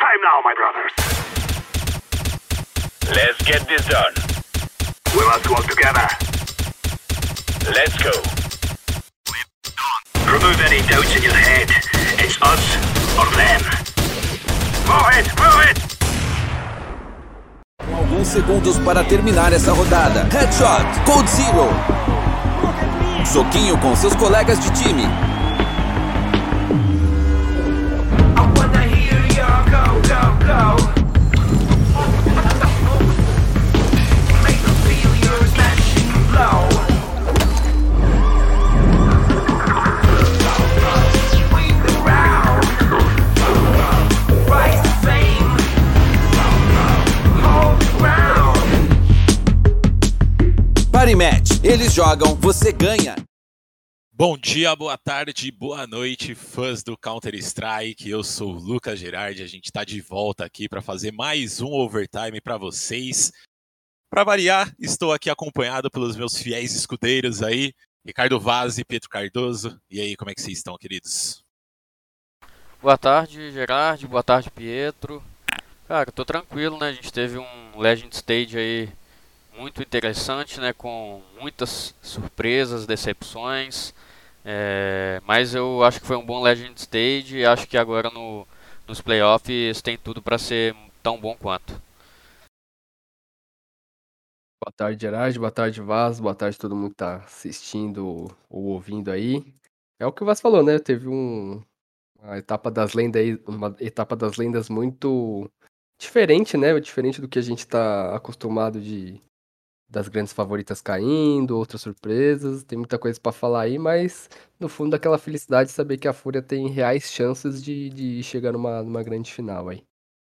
time now, my brothers. Let's get this done. We must work together. Let's go. Remove any doubts in your head. It's us or them. Move it, move it! Com alguns segundos para terminar essa rodada. Headshot, Code Zero. Soquinho com seus colegas de time. Jogam, você ganha. Bom dia, boa tarde, boa noite, fãs do Counter-Strike. Eu sou o Lucas Gerardi, a gente está de volta aqui para fazer mais um overtime para vocês. Para variar, estou aqui acompanhado pelos meus fiéis escudeiros aí, Ricardo Vaz e Pedro Cardoso. E aí, como é que vocês estão, queridos? Boa tarde, Gerard. Boa tarde, Pietro. Cara, tô tranquilo, né? A gente teve um Legend Stage aí muito interessante, né? Com muitas surpresas, decepções. É, mas eu acho que foi um bom Legend Stage e acho que agora no, nos playoffs tem tudo para ser tão bom quanto. Boa tarde, Gerard. Boa tarde, Vaz. Boa tarde todo mundo que tá assistindo ou ouvindo aí. É o que o Vaz falou, né? Teve um, uma etapa das lendas uma etapa das lendas muito diferente, né? Diferente do que a gente tá acostumado de das grandes favoritas caindo, outras surpresas. Tem muita coisa pra falar aí, mas no fundo aquela felicidade de saber que a Fúria tem reais chances de, de chegar numa, numa grande final aí.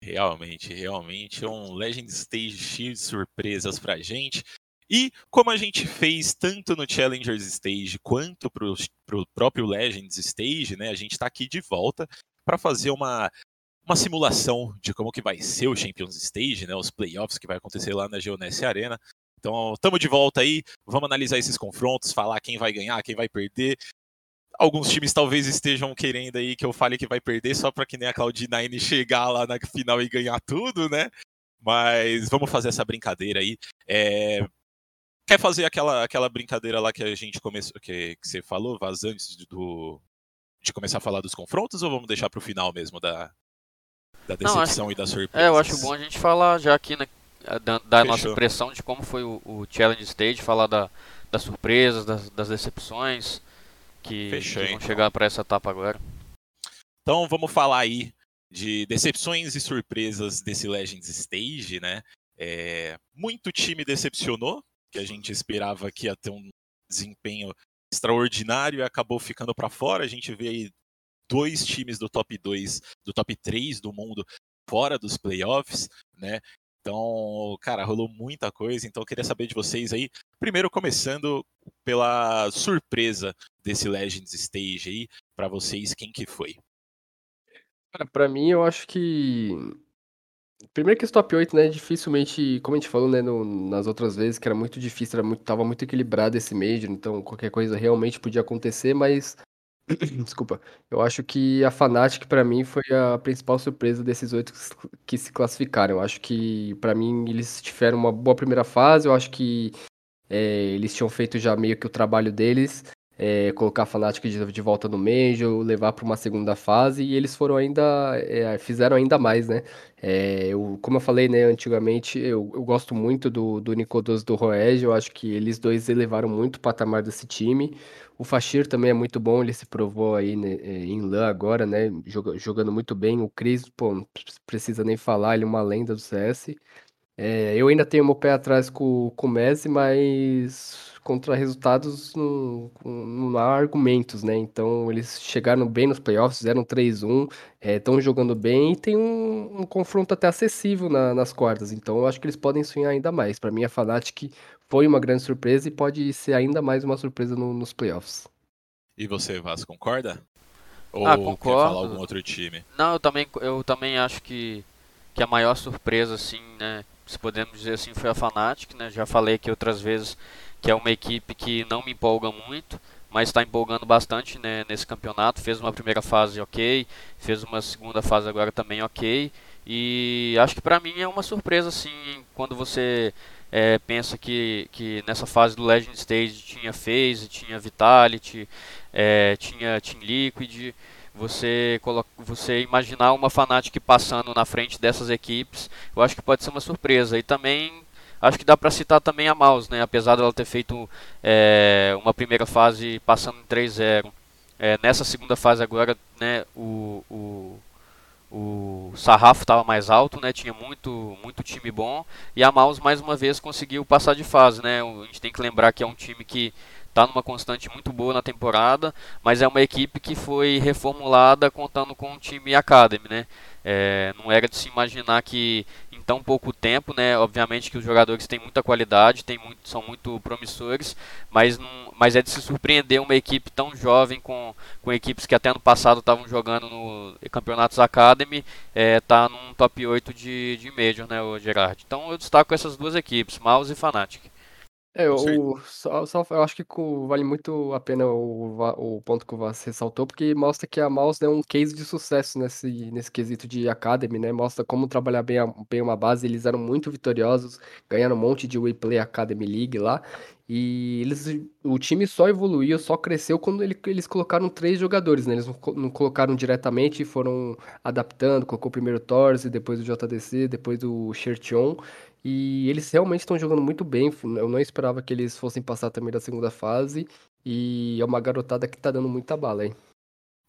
Realmente, realmente é um Legend Stage cheio de surpresas pra gente. E como a gente fez tanto no Challengers Stage quanto pro, pro próprio Legends Stage, né? A gente tá aqui de volta para fazer uma, uma simulação de como que vai ser o Champions Stage, né? Os playoffs que vai acontecer lá na Geonesse Arena. Então, estamos de volta aí, vamos analisar esses confrontos, falar quem vai ganhar, quem vai perder. Alguns times talvez estejam querendo aí que eu fale que vai perder só para que nem a Cloud9 chegar lá na final e ganhar tudo, né? Mas vamos fazer essa brincadeira aí. É, Quer fazer aquela, aquela brincadeira lá que a gente começou, que, que você falou, Vaz, antes do, de começar a falar dos confrontos, ou vamos deixar pro final mesmo da, da decepção acho- e da surpresa? É, eu acho bom a gente falar já aqui, né? Da, da nossa impressão de como foi o, o Challenge Stage, falar da, das surpresas, das, das decepções que, Fechou, que vão então. chegar para essa etapa agora. Então vamos falar aí de decepções e surpresas desse Legends Stage, né? É, muito time decepcionou, que a gente esperava que ia ter um desempenho extraordinário e acabou ficando para fora. A gente vê aí dois times do top 2, do top 3 do mundo fora dos playoffs, né? Então, cara, rolou muita coisa, então eu queria saber de vocês aí. Primeiro começando pela surpresa desse Legends Stage aí, para vocês quem que foi? Pra mim, eu acho que. Primeiro que esse top 8, né, dificilmente, como a gente falou, né, no- nas outras vezes, que era muito difícil, era muito, tava muito equilibrado esse Major, então qualquer coisa realmente podia acontecer, mas. Desculpa. Eu acho que a Fnatic, pra mim, foi a principal surpresa desses oito que se- classificaram. Eu acho que, pra mim, eles tiveram uma boa primeira fase, eu acho que é, eles tinham feito já meio que o trabalho deles é, colocar a Fnatic de, de volta no Major, levar para uma segunda fase, e eles foram ainda, é, fizeram ainda mais, né? É, eu, como eu falei, né, antigamente, eu, eu gosto muito do, do Nicodos do Roege, eu acho que eles dois elevaram muito o patamar desse time. O Fashir também é muito bom, ele se provou aí né, é, em LAN agora, né, joga- jogando muito bem. O Chris, pô, não precisa nem falar, ele é uma lenda do CS. É, eu ainda tenho meu pé atrás com, com o Messi, mas contra resultados não, não há argumentos, né? Então eles chegaram bem nos playoffs, fizeram 3-1, estão jogando bem e tem um, um confronto até acessível na- nas quartas. Então eu acho que eles podem sonhar ainda mais. Para mim, a Fnatic foi uma grande surpresa e pode ser ainda mais uma surpresa no- nos playoffs. E você, Vaz, concorda? Ou Ah, quer concordo. falar algum outro time? Não, eu também, eu também acho que, que a maior surpresa, assim, né, se podemos dizer assim, foi a Fnatic, né? Já falei aqui outras vezes que é uma equipe que não me empolga muito, mas está empolgando bastante né, nesse campeonato. Fez uma primeira fase ok, fez uma segunda fase agora também ok. E acho que pra mim é uma surpresa, assim, quando você é, pensa que, que nessa fase do Legend Stage tinha FaZe, tinha Vitality, é, tinha Team Liquid, você, coloca, você imaginar uma Fnatic passando na frente dessas equipes, eu acho que pode ser uma surpresa. E também acho que dá para citar também a Mouse, né? apesar dela ter feito é, uma primeira fase passando em 3-0. É, nessa segunda fase agora, né, o, o o sarrafo estava mais alto, né? Tinha muito, muito time bom e a Mouse mais uma vez conseguiu passar de fase, né? A gente tem que lembrar que é um time que está numa constante muito boa na temporada, mas é uma equipe que foi reformulada contando com um time academy, né? É, não era de se imaginar que tão pouco tempo, né? Obviamente que os jogadores têm muita qualidade, têm muito, são muito promissores, mas, não, mas é de se surpreender uma equipe tão jovem com, com equipes que até no passado estavam jogando no Campeonatos Academy, é, tá num top 8 de, de Major, né, o Gerard? Então eu destaco essas duas equipes, Mouse e Fnatic. É, o, só, só- eu acho que vale muito a pena o, o ponto que o Vaz ressaltou, porque mostra que a Mouse é um case de sucesso nesse, nesse quesito de Academy, né? Mostra como trabalhar bem, a- bem uma base. Eles eram muito vitoriosos, ganharam um monte de WePlay Academy League lá. E eles, o time só evoluiu, só cresceu quando ele- eles colocaram três jogadores, né? Eles não, não colocaram diretamente, foram adaptando, colocou primeiro o Torze, depois o JDC, depois o Shertion. E eles realmente estão jogando muito bem. Eu não esperava que eles fossem passar também da segunda fase. E é uma garotada que tá dando muita bala, hein?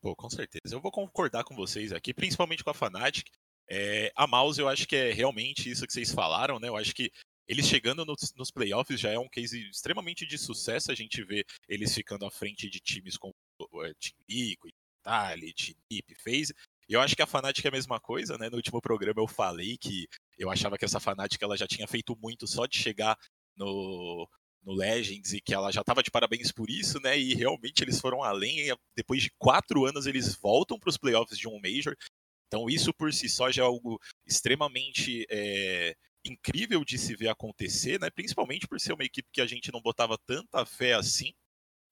Pô, com certeza. Eu vou concordar com vocês aqui, principalmente com a Fnatic. É, a Mouse, eu acho que é realmente isso que vocês falaram, né? Eu acho que eles chegando nos, nos playoffs já é um case extremamente de sucesso. A gente vê eles ficando à frente de times como é, Team Liquid, Vitality, NiP, FaZe. Eu acho que a Fnatic é a mesma coisa, né? No último programa eu falei que eu achava que essa Fnatic ela já tinha feito muito só de chegar no, no Legends e que ela já estava de parabéns por isso, né? E realmente eles foram além. Depois de quatro anos eles voltam para os playoffs de um Major. Então isso por si só já é algo extremamente é, incrível de se ver acontecer, né? Principalmente por ser uma equipe que a gente não botava tanta fé assim.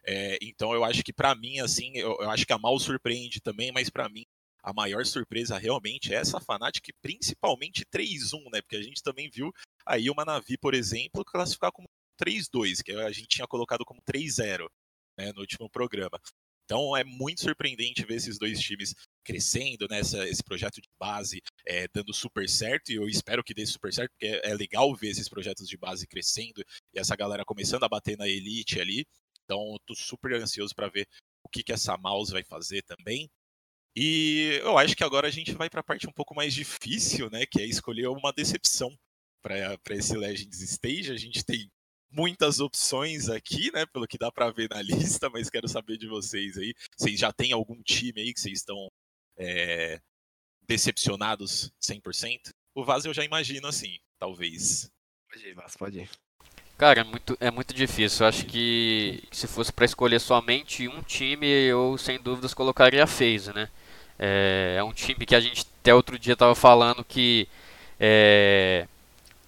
É, então eu acho que para mim assim, eu, eu, acho que a Mal surpreende também, mas para mim a maior surpresa realmente é essa Fnatic, principalmente 3-1, né? Porque a gente também viu aí uma Navi, por exemplo, classificar como 3-2, que a gente tinha colocado como 3-0 né, no último programa. Então é muito surpreendente ver esses dois times crescendo nessa né, esse projeto de base é, dando super certo e eu espero que dê super certo porque é, é, legal ver esses projetos de base crescendo e essa galera começando a bater na elite ali. Então tô super ansioso para ver o que que essa mouse vai fazer também. E eu acho que agora a gente vai para a parte um pouco mais difícil, né? Que é escolher uma decepção para esse Legends Stage. A gente tem muitas opções aqui, né? Pelo que dá para ver na lista, mas quero saber de vocês aí. Vocês já têm algum time aí que vocês estão é, decepcionados 100%? O Vaz eu já imagino assim, talvez. Pode ir, Vaz, pode ir. Cara, é muito, é muito difícil. Eu acho que se fosse para escolher somente um time, eu sem dúvidas colocaria a FaZe, né? É, é, um time que a gente até outro dia estava falando que é,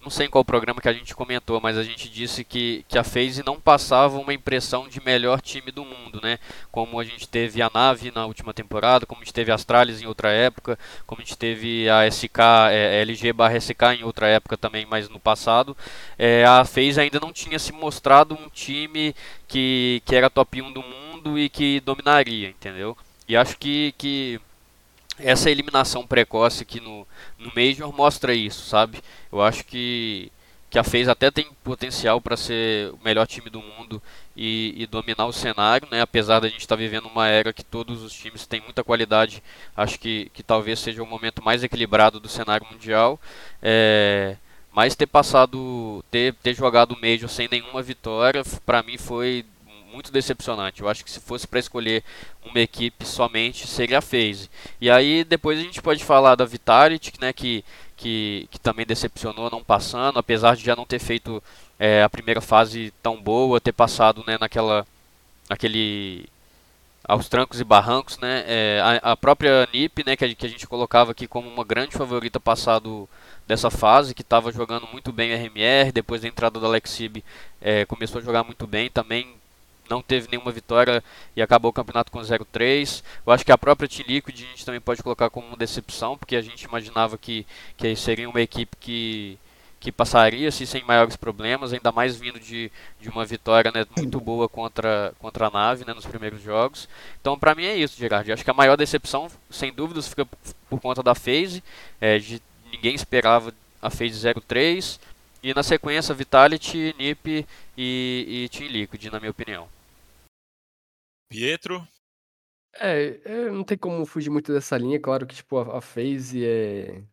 não sei em qual programa que a gente comentou, mas a gente disse que, que a FaZe não passava uma impressão de melhor time do mundo, né? Como a gente teve a Nave na última temporada, como a gente teve a Astralis em outra época, como a gente teve a SK, é, LG barra SK em outra época também, mas no passado. É, a FaZe ainda não tinha se mostrado um time que, que era top 1 do mundo e que dominaria, entendeu? E acho que, que essa eliminação precoce aqui no, no Major mostra isso, sabe? Eu acho que, que a FaZe até tem potencial para ser o melhor time do mundo e, e, dominar o cenário, né? Apesar da gente estar tá vivendo uma era que todos os times têm muita qualidade, acho que, que talvez seja o momento mais equilibrado do cenário mundial. É, mas ter passado, ter, ter jogado o Major sem nenhuma vitória, para mim foi muito decepcionante. Eu acho que se fosse para escolher uma equipe somente, seria a FaZe. E aí depois a gente pode falar da Vitality, né, que, que, que também decepcionou não passando, apesar de já não ter feito é, a primeira fase tão boa, ter passado né, naquela, naquele aos trancos e barrancos, né? É, a, a, própria NiP, né, que a, que a gente colocava aqui como uma grande favorita passado dessa fase, que estava jogando muito bem o RMR, depois da entrada do Alexib é, começou a jogar muito bem, também não teve nenhuma vitória e acabou o campeonato com 0-3. Eu acho que a própria Team Liquid a gente também pode colocar como decepção, porque a gente imaginava que, que seria uma equipe que, que passaria assim, sem maiores problemas, ainda mais vindo de, de uma vitória né, muito boa contra, contra a nave né, nos primeiros jogos. Então, para mim é isso, Gerard. Eu acho que a maior decepção, sem dúvidas, fica por conta da phase. É, de, ninguém esperava a phase 03. E na sequência, Vitality, NiP e, e Team Liquid, na minha opinião. Pietro, É, é, não tem como fugir muito dessa linha. Claro que, tipo, a, a FaZe é.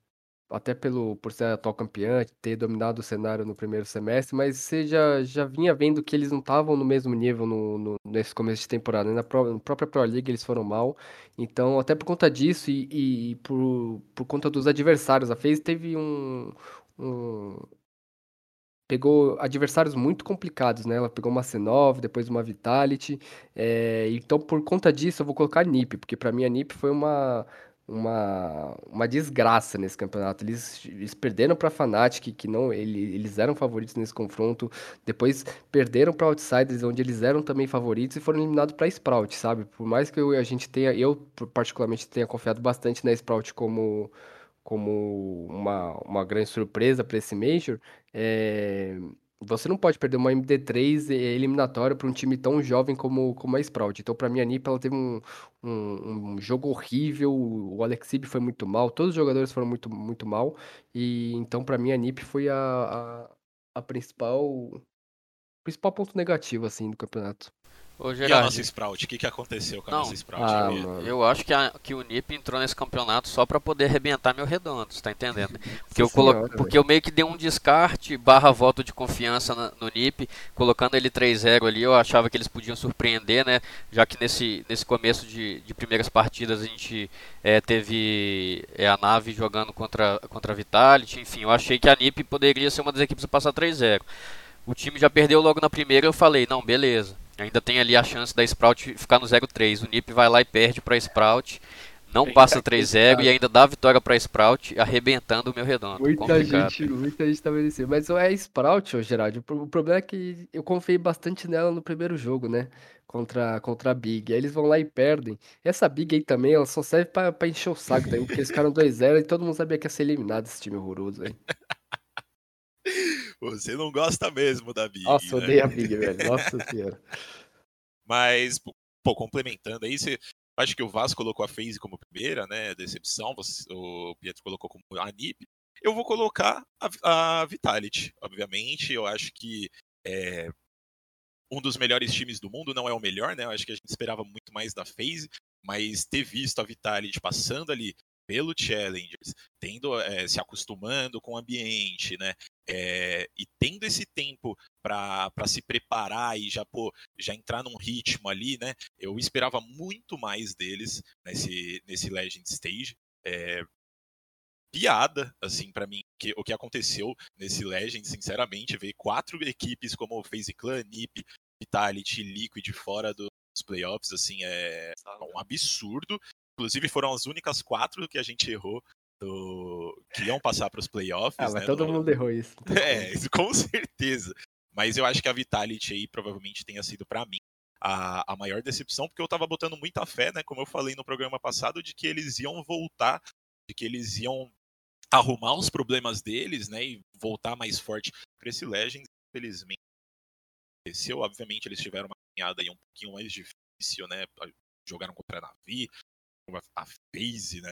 Até pelo, por ser atual campeã, ter dominado o cenário no primeiro semestre, mas você já, já vinha vendo que eles não estavam no mesmo nível no, no- nesse começo de temporada. né? Na, pró- na própria Pro League eles foram mal. Então, até por conta disso e, e- e por, por conta dos adversários, a FaZe teve um, pegou adversários muito complicados, né? Ela pegou uma C9, depois uma Vitality. é, então, por conta disso, eu vou colocar a NiP, porque pra mim a NiP foi uma, uma, uma desgraça nesse campeonato. Eles, eles perderam pra Fnatic, que não, ele- eles eram favoritos nesse confronto. Depois perderam pra Outsiders, onde eles eram também favoritos, e foram eliminados pra Sprout, sabe? Por mais que eu, a gente tenha, eu particularmente tenha confiado bastante na Sprout como como uma, uma grande surpresa para esse Major, é, você não pode perder uma MD3 eliminatória para um time tão jovem como, como a Sprout. Então, para mim, a NiP ela teve um, um, um jogo horrível, o Alexib foi muito mal, todos os jogadores foram muito, muito mal, e então, para mim, a NiP foi a, a, a principal, principal ponto negativo, assim, do campeonato. Ô, e a nossa Sprout? O que, que aconteceu com a Não. nossa Sprout? Ah. Eu acho que, a- que o NiP entrou nesse campeonato só pra poder arrebentar meu redondo, você tá entendendo? Porque eu, colo... senhora, Porque eu meio que dei um descarte barra voto de confiança na- no NiP, colocando ele 3-0 ali, eu achava que eles podiam surpreender, né? Já que nesse, nesse começo de, de primeiras partidas a gente eh, teve eh, a nave jogando contra, contra a Vitality, enfim, eu achei que a NiP poderia ser uma das equipes a passar 3-0. O time já perdeu logo na primeira, eu falei, não, beleza. Ainda tem ali a chance da Sprout ficar no 0-3. O Nip vai lá e perde pra Sprout. Não Eita, passa que 3-0 e ainda dá a vitória pra Sprout, arrebentando o meu redondo. Muita Complicado. gente, muita gente tá merecendo. Mas é a Sprout, ô Gerard. O pro- o problema é que eu confiei bastante nela no primeiro jogo, né? Contra, contra a Big. Aí eles vão lá e perdem. Essa Big aí também, ela só serve pra, pra encher o saco também, porque eles ficaram 2-0 e todo mundo sabia que ia ser eliminado esse time horroroso aí. Você não gosta mesmo da Big, Nossa, né? odeio a Big, velho. Nossa senhora. Mas, pô, complementando aí, você acho que o Vasco colocou a FaZe como primeira, né? Decepção, você- o Pietro colocou como a NiP. Eu vou colocar a, a Vitality, obviamente. Eu acho que é um dos melhores times do mundo, não é o melhor, né? Eu acho que a gente esperava muito mais da FaZe, mas ter visto a Vitality passando ali pelo Challengers, tendo, é, se acostumando com o ambiente, né? É, e tendo esse tempo para se preparar e já, pô, já entrar num ritmo ali, né? Eu esperava muito mais deles nesse, nesse Legend Stage. É, piada, assim, para mim, que, o que aconteceu nesse Legend, sinceramente, ver quatro equipes como FaZe Clan, NiP, Vitality, Liquid fora dos playoffs, assim, é um absurdo. Inclusive foram as únicas quatro que a gente errou do- que iam passar para os playoffs. Ah, mas né, todo no- mundo errou isso. é, isso com certeza. Mas eu acho que a Vitality aí provavelmente tenha sido pra mim a, a maior decepção, porque eu tava botando muita fé, né? Como eu falei no programa passado, de que eles iam voltar, de que eles iam arrumar os problemas deles, né? E voltar mais forte pra esse Legends. Infelizmente, aconteceu. Obviamente, eles tiveram uma caminhada aí um pouquinho mais difícil, né? Jogaram contra a Navi, a FaZe, né?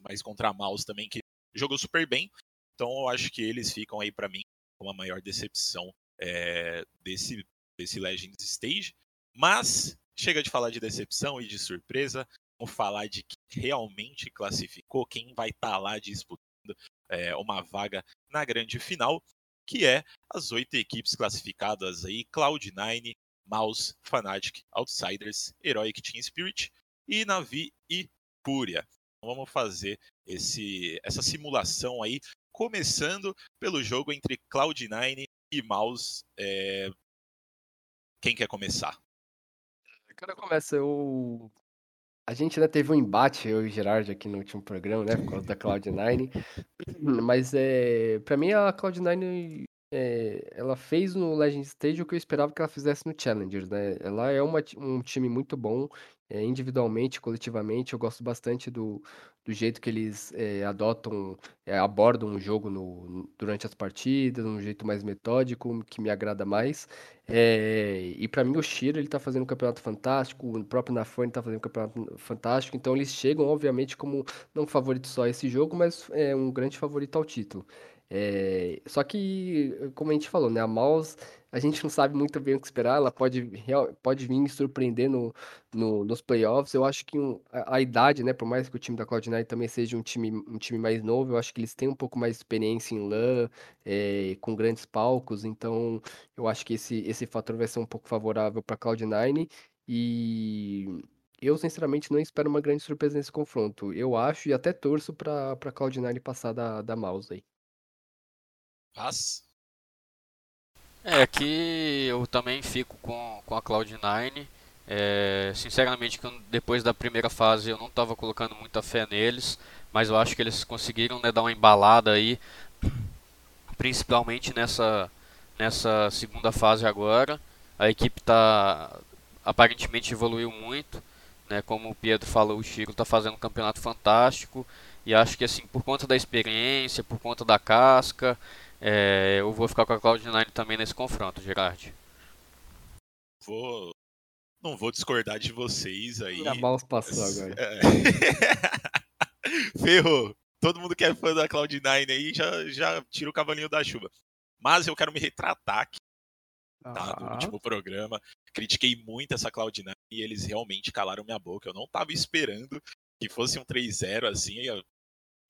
Mas contra a Mouse também, que jogou super bem. Então eu acho que eles ficam aí pra mim como a maior decepção é, desse, desse Legends Stage. Mas chega de falar de decepção e de surpresa. Vamos falar de quem realmente classificou, quem vai estar lá disputando é, uma vaga na grande final, que é as oito equipes classificadas aí: Cloud9, Mouse, Fnatic, Outsiders, Heroic Team Spirit e Navi e Fúria. Vamos fazer esse, essa simulação aí, começando pelo jogo entre Cloud9 e Mouse. É... Quem quer começar? Quando começa, eu. A gente né, teve um embate, eu e o Gerard, aqui no último programa, né? Por causa da Cloud9. Mas é. Pra mim, a Cloud9 é, ela fez no Legend Stage o que eu esperava que ela fizesse no Challengers, né? Ela é uma um time muito bom, é, individualmente, coletivamente. Eu gosto bastante do, do jeito que eles é, adotam, é, abordam o jogo no, durante as partidas, um jeito mais metódico, que me agrada mais. E pra mim o Shiro, ele tá fazendo um campeonato fantástico, o próprio Nafone tá fazendo um campeonato fantástico, então eles chegam, obviamente, como não favorito só esse jogo, mas é um grande favorito ao título. Só que, como a gente falou, né? A Mouse, a gente não sabe muito bem o que esperar. Ela pode, pode vir surpreender no, no- nos playoffs. Eu acho que um- a, a idade, né? Por mais que o time da Cloud9 também seja um time, um time mais novo, eu acho que eles têm um pouco mais de experiência em LAN, é, com grandes palcos. Então, eu acho que esse, esse fator vai ser um pouco favorável para a Cloud9. E eu, sinceramente, não espero uma grande surpresa nesse confronto. Eu acho e até torço para a Cloud9 passar da, da Mouse aí. Mas, É, aqui eu também fico com, com a Cloud9. É, sinceramente, depois da primeira fase eu não estava colocando muita fé neles, mas eu acho que eles conseguiram né, dar uma embalada aí, principalmente nessa, nessa segunda fase agora. A equipe tá aparentemente evoluiu muito, né? Como o Pedro falou, o Chico está fazendo um campeonato fantástico e acho que assim por conta da experiência, por conta da casca, é, eu vou ficar com a Cloud9 também nesse confronto, Gerard. vou. Não vou discordar de vocês aí. A Mouse passou Mas- agora. É. Ferrou. Todo mundo que é fã da Cloud9 aí já, já tira o cavalinho da chuva. Mas eu quero me retratar aqui, tá? No Ah, último programa. Critiquei muito essa Cloud9 e eles realmente calaram minha boca. Eu não tava esperando que fosse um 3-0 assim. eu-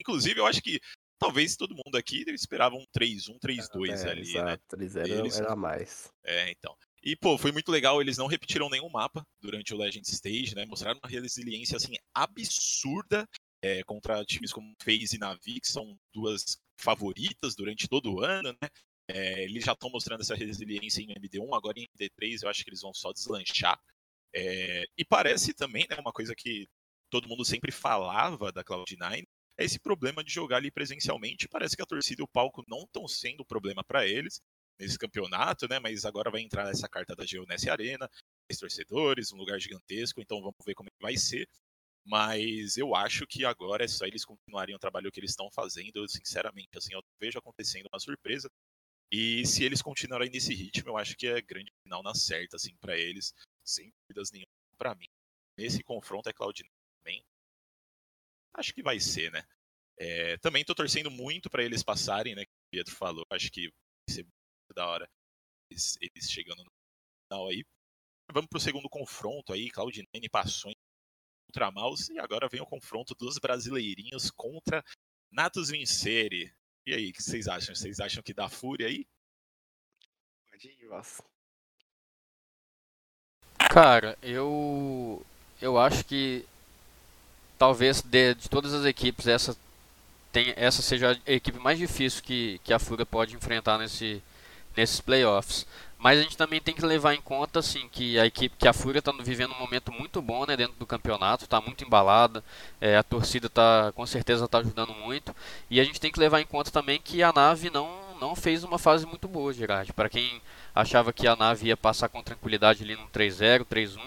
Inclusive, eu acho que talvez todo mundo aqui esperava um 3-1, 3-2 é, ali, né? exato, 3-0 Eles- era mais. É, então. E, pô, foi muito legal, eles não repetiram nenhum mapa durante o Legend Stage, né? Mostraram uma resiliência, assim, absurda é, contra times como FaZe e Navi, que são duas favoritas durante todo o ano, né? É, eles já estão mostrando essa resiliência em MD1, agora em MD3 eu acho que eles vão só deslanchar. É, e parece também, né, uma coisa que todo mundo sempre falava da Cloud9, é esse problema de jogar ali presencialmente. Parece que a torcida e o palco não estão sendo problema para eles nesse campeonato, né? Mas agora vai entrar essa carta da Geoness Arena, mais torcedores, um lugar gigantesco, então vamos ver como vai ser. Mas eu acho que agora é só eles continuarem o trabalho que eles estão fazendo, sinceramente, assim, eu vejo acontecendo uma surpresa. E se eles continuarem nesse ritmo, eu acho que é grande final na certa, assim, para eles, sem dúvidas nenhuma para mim. Nesse confronto é Cloud9 também. Acho que vai ser, né? É, também tô torcendo muito para eles passarem, né? Que o Pietro falou. Acho que vai ser muito da hora eles, eles chegando no final aí. Vamos pro segundo confronto aí. Cloud9 passou em contra Mouse e agora vem o confronto dos brasileirinhos contra Natus Vincere. E aí, o que vocês acham? Vocês acham que dá fúria aí? Cara, eu eu acho que talvez de, de todas as equipes essa tem, essa seja a equipe mais difícil que, que a Fúria pode enfrentar nesse, nesses playoffs. Mas a gente também tem que levar em conta assim que a equipe que a Fúria está vivendo um momento muito bom né, dentro do campeonato, está muito embalada, é, a torcida tá com certeza está ajudando muito e a gente tem que levar em conta também que a nave não não fez uma fase muito boa, Gerard. Para quem achava que a nave ia passar com tranquilidade ali no 3-0, 3-1,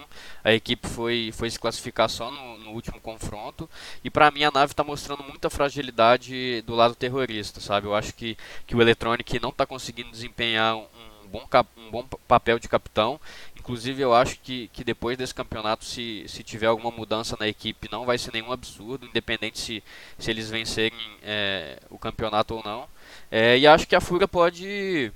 a equipe foi, foi se classificar só no, no último confronto. E para mim a nave está mostrando muita fragilidade do lado terrorista, sabe? Eu acho que, que o Electronic não está conseguindo desempenhar um, um bom, um bom papel de capitão. Inclusive eu acho que, que depois desse campeonato, se, se tiver alguma mudança na equipe, não vai ser nenhum absurdo, independente se, se eles vencerem é, o campeonato ou não. É, e acho que a Fúria pode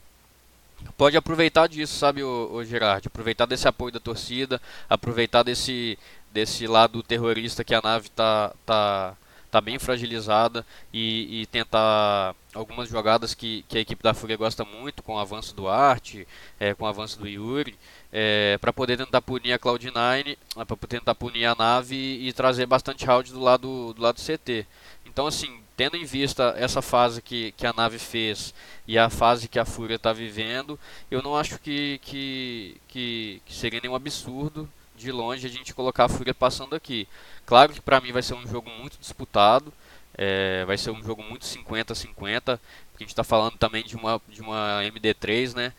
pode aproveitar disso, sabe, o, o Gerard? Aproveitar desse apoio da torcida, aproveitar desse, desse lado terrorista que a nave tá, tá, tá bem fragilizada e, e tentar algumas jogadas que, que a equipe da Fúria gosta muito, com o avanço do Arte, é, com o avanço do Yuri, é, para poder tentar punir a Cloud9, para tentar punir a nave e, trazer bastante round do lado do lado do CT. Então, assim, tendo em vista essa fase que, que a nave fez e a fase que a Fúria está vivendo, eu não acho que, que, que, que, seria nenhum absurdo de longe a gente colocar a Fúria passando aqui. Claro que para mim vai ser um jogo muito disputado. É, vai ser um jogo muito 50-50, porque a gente está falando também de uma, de uma MD3, né?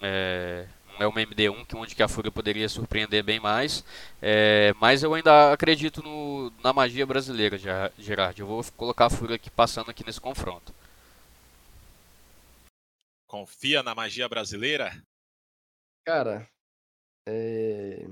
É, não é uma MD1 que onde que a Fúria poderia surpreender bem mais. É, mas eu ainda acredito no, na magia brasileira, Gerard. Eu vou colocar a Fúria aqui passando aqui nesse confronto. Confia na magia brasileira? Cara, é...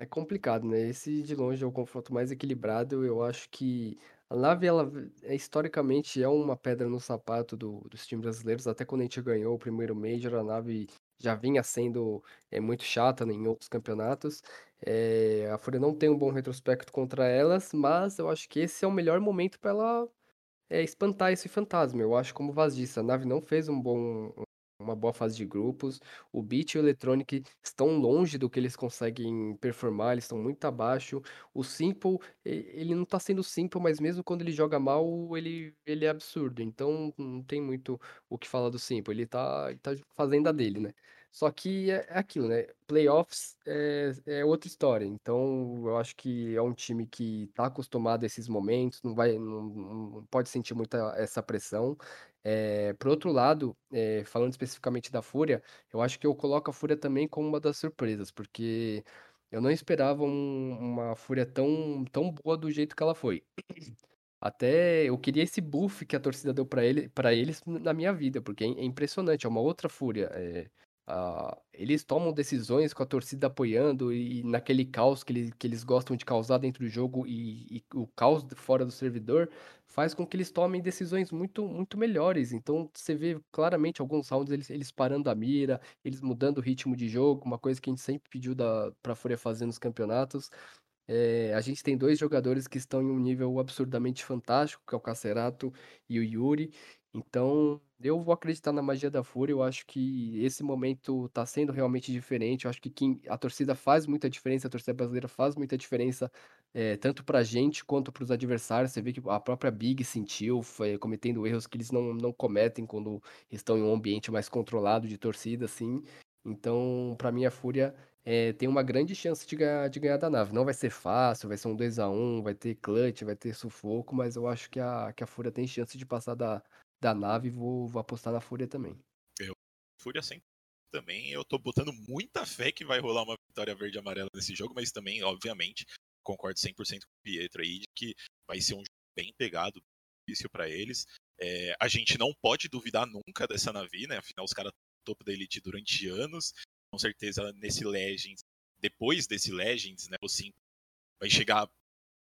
é complicado, né? Esse de longe é o confronto mais equilibrado. Eu acho que a nave, ela é, historicamente é uma pedra no sapato do, dos times brasileiros. Até quando a gente ganhou o primeiro Major, a nave já vinha sendo é, muito chata né, em outros campeonatos. É, a Fúria não tem um bom retrospecto contra elas, mas eu acho que esse é o melhor momento para ela é, espantar esse fantasma. Eu acho, como Vaz disse, a nave não fez um bom, uma boa fase de grupos. O Beat e o Electronic estão longe do que eles conseguem performar, eles estão muito abaixo. O Simple, ele não tá sendo Simple, mas mesmo quando ele joga mal, ele, ele é absurdo. Então não tem muito o que falar do Simple, ele tá, ele tá fazendo a dele, né? Só que é, é aquilo, né? Playoffs é, é outra história. Então, eu acho que é um time que está acostumado a esses momentos, não vai, não, não pode sentir muita essa pressão. É, por outro lado, é, falando especificamente da Fúria, eu acho que eu coloco a Fúria também como uma das surpresas, porque eu não esperava um- uma Fúria tão, tão boa do jeito que ela foi. Até eu queria esse buff que a torcida deu para ele, para eles na minha vida, porque é é impressionante, é uma outra Fúria. É, ah, eles tomam decisões com a torcida apoiando e naquele caos que, ele, que eles gostam de causar dentro do jogo e, e o caos fora do servidor faz com que eles tomem decisões muito, muito melhores. Então você vê claramente alguns rounds eles, eles parando a mira, eles mudando o ritmo de jogo, uma coisa que a gente sempre pediu da, pra Fúria fazer nos campeonatos. É, a gente tem dois jogadores que estão em um nível absurdamente fantástico, que é o Cacerato e o Yuri. Então, eu vou acreditar na magia da Fúria. Eu acho que esse momento está sendo realmente diferente. Eu acho que quem, a torcida faz muita diferença, a torcida brasileira faz muita diferença, é, tanto para a gente quanto para os adversários. Você vê que a própria Big sentiu, foi cometendo erros que eles não, não cometem quando estão em um ambiente mais controlado de torcida, assim. Então, para mim, a Fúria é, tem uma grande chance de ganhar, de ganhar da nave. Não vai ser fácil, vai ser um 2 a 1 vai ter clutch, vai ter sufoco, mas eu acho que a, que a Fúria tem chance de passar da, da nave vou, vou apostar na Fúria também. Eu, Fúria sempre também. Eu tô botando muita fé que vai rolar uma vitória verde e amarela nesse jogo, mas também, obviamente, concordo 100% com o Pietro aí de que vai ser um jogo bem pegado, difícil para eles. É, a gente não pode duvidar nunca dessa Navi, né? Afinal, os caras topo da elite durante anos. Com certeza, nesse Legends, depois desse Legends, né? O Sim vai chegar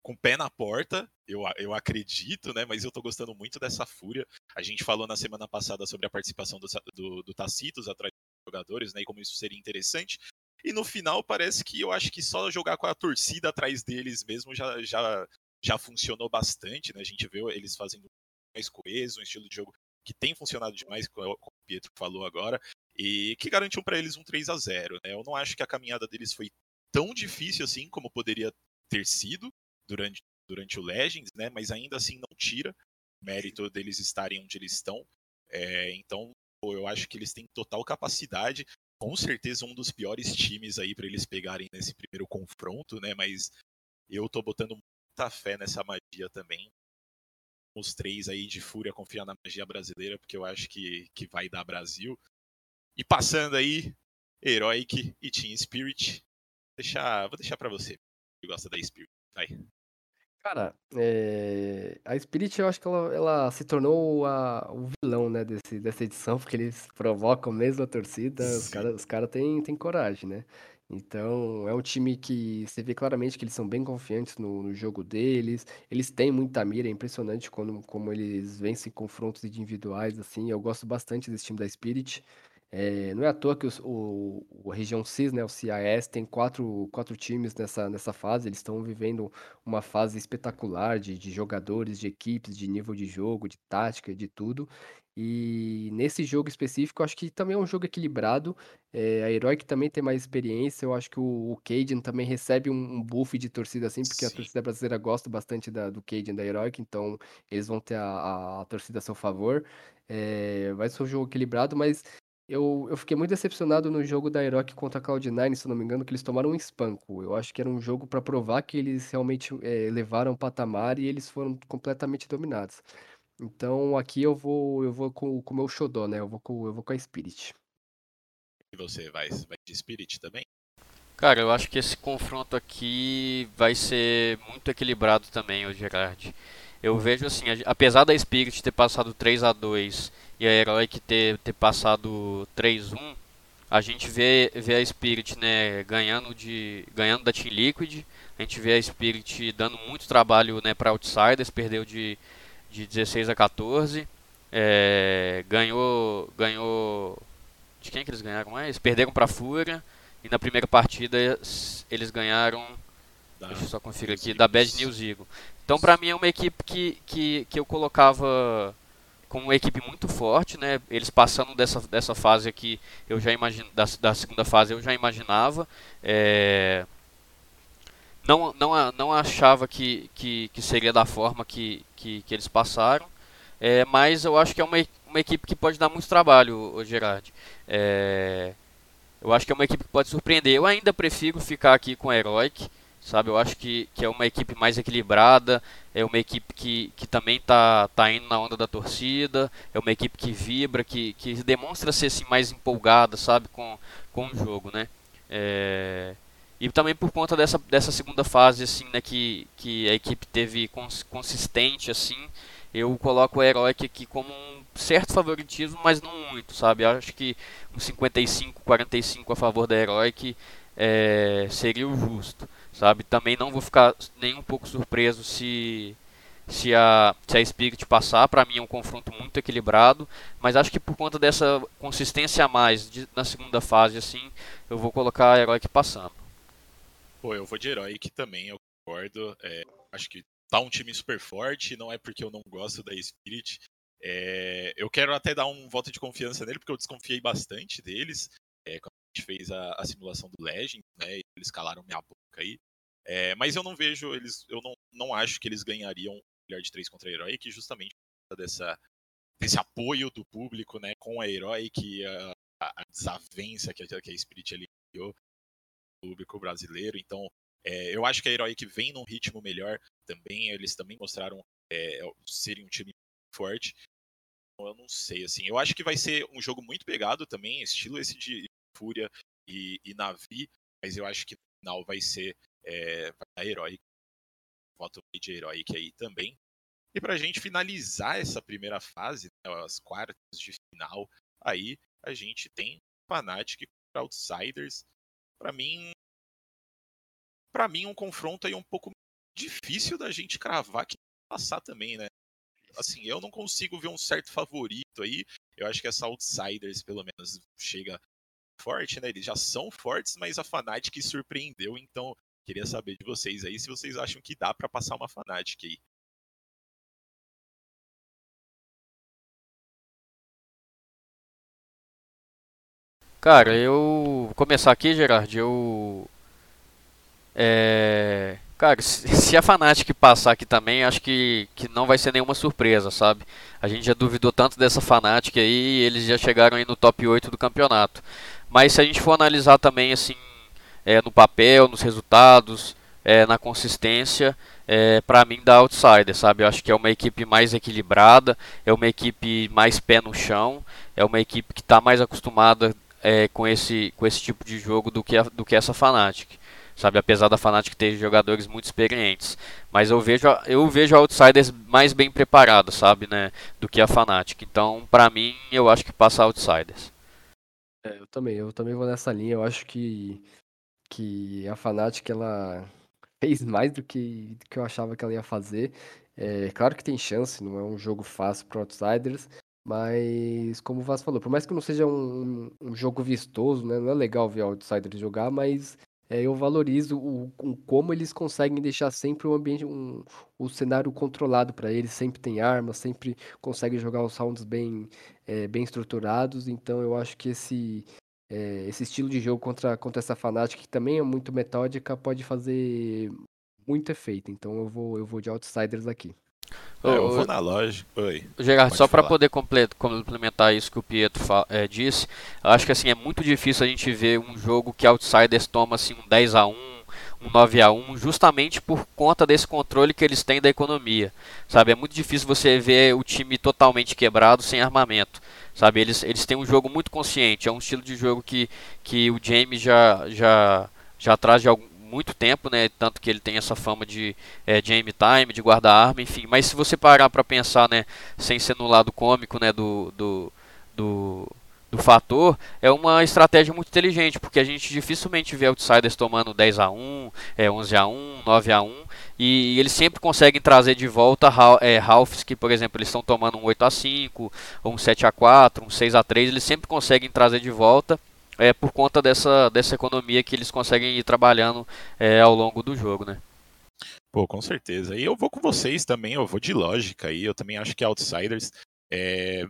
com o pé na porta, eu, eu acredito, né? Mas eu tô gostando muito dessa fúria. A gente falou na semana passada sobre a participação do, do, do Tacitos atrás dos jogadores, né? E como isso seria interessante. E no final parece que eu acho que só jogar com a torcida atrás deles mesmo já, já, já funcionou bastante, né? A gente vê eles fazendo mais coeso, um estilo de jogo que tem funcionado demais, como o Pietro falou agora, e que garantiu para eles um 3 a 0 né? Eu não acho que a caminhada deles foi tão difícil assim como poderia ter sido, durante, durante o Legends, né? Mas ainda assim não tira o mérito deles estarem onde eles estão. É, então, pô, eu acho que eles têm total capacidade. Com certeza um dos piores times aí para eles pegarem nesse primeiro confronto, né? Mas eu tô botando muita fé nessa magia também. Os três aí de fúria confiar na magia brasileira, porque eu acho que, que vai dar Brasil. E passando aí, Heroic e Team Spirit. Deixar, vou deixar para você que gosta da Spirit. Vai. Cara, é... a Spirit eu acho que ela, ela se tornou a... o vilão, né, desse, dessa edição, porque eles provocam mesmo a torcida, os caras os cara têm têm coragem, né? Então, é um time que você vê claramente que eles são bem confiantes no, no jogo deles, eles têm muita mira, é impressionante quando, como eles vencem confrontos individuais, assim, eu gosto bastante desse time da Spirit. É, não é à toa que os, o, o região CIS, né, o CIS, tem quatro, quatro times nessa, nessa fase. Eles estão vivendo uma fase espetacular de, de jogadores, de equipes, de nível de jogo, de tática, de tudo. E nesse jogo específico, eu acho que também é um jogo equilibrado. É, a Heroic também tem mais experiência. Eu acho que o, o Cajun também recebe um, um buff de torcida assim, porque Sim. a torcida brasileira gosta bastante da, do Cajun da Heroic, então eles vão ter a, a, a torcida a seu favor. É, vai ser um jogo equilibrado, mas Eu, eu fiquei muito decepcionado no jogo da Heroic contra a Cloud9, se eu não me engano, que eles tomaram um espanco. Eu acho que era um jogo pra provar que eles realmente é, levaram o patamar e eles foram completamente dominados. Então aqui eu vou eu vou com com o meu xodó, né? Eu vou com, eu vou com a Spirit. E você vai, vai de Spirit também? Cara, eu acho que esse confronto aqui vai ser muito equilibrado também, o Gerard. Eu vejo assim, a- apesar da Spirit ter passado 3 a 2 e a Heroic ter, ter passado 3-1, a gente vê, vê a Spirit né, ganhando, de, ganhando da Team Liquid, a gente vê a Spirit dando muito trabalho né, para Outsiders, perdeu de, de 16 a 14, é, ganhou, ganhou... De quem que eles ganharam mais? Perderam para Fúria, e na primeira partida eles ganharam Deixa eu só conferir aqui, da Bad. News Eagle. Então, pra mim, é uma equipe que, que, que eu colocava como uma equipe muito forte, né? Eles passando dessa, dessa fase aqui, eu já imagino, da, da segunda fase, eu já imaginava. É, não, não, não achava que, que, que seria da forma que, que, que eles passaram, é, mas eu acho que é uma, uma equipe que pode dar muito trabalho, o Gerard. É, eu acho que é uma equipe que pode surpreender. Eu ainda prefiro ficar aqui com a Heroic, sabe? Eu acho que, que é uma equipe mais equilibrada, é uma equipe que, que também tá, tá indo na onda da torcida, é uma equipe que vibra, que, que demonstra ser assim, mais empolgada, sabe? Com, com o jogo, né? É, E também por conta dessa, dessa segunda fase, assim, né? Que, que a equipe teve cons, consistente, assim, eu coloco a Heroic aqui como um certo favoritismo, mas não muito, sabe? Eu acho que um 55, 45 a favor da Heroic é, seria o justo, sabe? Também não vou ficar nem um pouco surpreso se se a, se a Spirit passar. Para mim é um confronto muito equilibrado, mas acho que por conta dessa consistência a mais de- na segunda fase, assim, eu vou colocar a Heroic passando. Pô, eu vou de Heroic também, eu concordo. É, acho que tá um time super forte, não é porque eu não gosto da Spirit. É, eu quero até dar um voto de confiança nele, porque eu desconfiei bastante deles. É, quando gente fez a, a simulação do Legend, né? Eles calaram minha boca aí. É, mas eu não vejo eles. Eu não, não acho que eles ganhariam melhor de três contra a Heroic, justamente por causa dessa, desse apoio do público, né? Com a Heroic e a, a desavença que a, que a Spirit ali criou público brasileiro. Então, é, eu acho que a Heroic vem num ritmo melhor também. Eles também mostraram é, serem um time forte. Então, eu não sei, assim. Eu acho que vai ser um jogo muito pegado também, estilo esse de Fúria e, e Navi. Mas eu acho que no final vai ser é, vai Heroic. Voto de Heroic aí também. E pra gente finalizar essa primeira fase, né, as quartas de final, aí a gente tem Fnatic contra Outsiders. Pra mim, para mim um confronto aí um pouco difícil da gente cravar que passar também, né? Assim, eu não consigo ver um certo favorito aí. Eu acho que essa Outsiders pelo menos chega forte, né? Eles já são fortes, mas a Fnatic surpreendeu, então queria saber de vocês aí se vocês acham que dá pra passar uma Fnatic aí. Cara, eu vou começar aqui, Gerard. Eu. É. Cara, se a Fnatic passar aqui também, acho que, que não vai ser nenhuma surpresa, sabe? A gente já duvidou tanto dessa Fnatic aí, eles já chegaram aí no top 8 do campeonato. Mas se a gente for analisar também, assim, é, no papel, nos resultados, é, na consistência, é, pra mim dá outsider, sabe? Eu acho que é uma equipe mais equilibrada, é uma equipe mais pé no chão, é uma equipe que está mais acostumada é, com, esse, com esse tipo de jogo do que, a, do que essa Fnatic. Sabe, apesar da Fnatic ter jogadores muito experientes, mas eu vejo a- eu vejo a Outsiders mais bem preparada, sabe, né, do que a Fnatic. Então, pra mim, eu acho que passa a Outsiders. É, eu também, eu também vou nessa linha. Eu acho que, que a Fnatic ela fez mais do que, do que eu achava que ela ia fazer. É claro que tem chance, não é um jogo fácil para Outsiders, mas como o Vaz falou, por mais que não seja um, um jogo vistoso, né, não é legal ver Outsiders jogar, mas é, eu valorizo o, o como eles conseguem deixar sempre o ambiente, um, o cenário controlado para eles, sempre tem armas, sempre conseguem jogar os rounds bem, é, bem estruturados, então eu acho que esse, é, esse estilo de jogo contra, contra essa Fnatic, que também é muito metódica, pode fazer muito efeito. Então eu vou, eu vou de Outsiders aqui. É, eu vou na loja. Oi. Gerard, Pode só para poder comple- complementar isso que o Pietro eh, disse, eu acho que assim é muito difícil a gente ver um jogo que Outsiders toma assim um 10 a 1, um 9 a 1, justamente por conta desse controle que eles têm da economia. Sabe, é muito difícil você ver o time totalmente quebrado sem armamento. Sabe, eles eles têm um jogo muito consciente, é um estilo de jogo que que o James já já já traz de algum muito tempo, né? Tanto que ele tem essa fama de é, Jamie Time, de guardar arma, enfim. Mas se você parar para pensar, né, sem ser no lado cômico, né, do, do, do, do fator, é uma estratégia muito inteligente, porque a gente dificilmente vê outsiders tomando 10 a 1, é, 11 a 1, 9 a 1, e, eles sempre conseguem trazer de volta é, Halfs que, por exemplo, eles estão tomando um 8 a 5, ou um 7 a 4, um 6 a 3, eles sempre conseguem trazer de volta é, por conta dessa, dessa economia que eles conseguem ir trabalhando é, ao longo do jogo, né? Pô, com certeza. E eu vou com vocês também, eu vou de lógica aí. Eu também acho que Outsiders. é,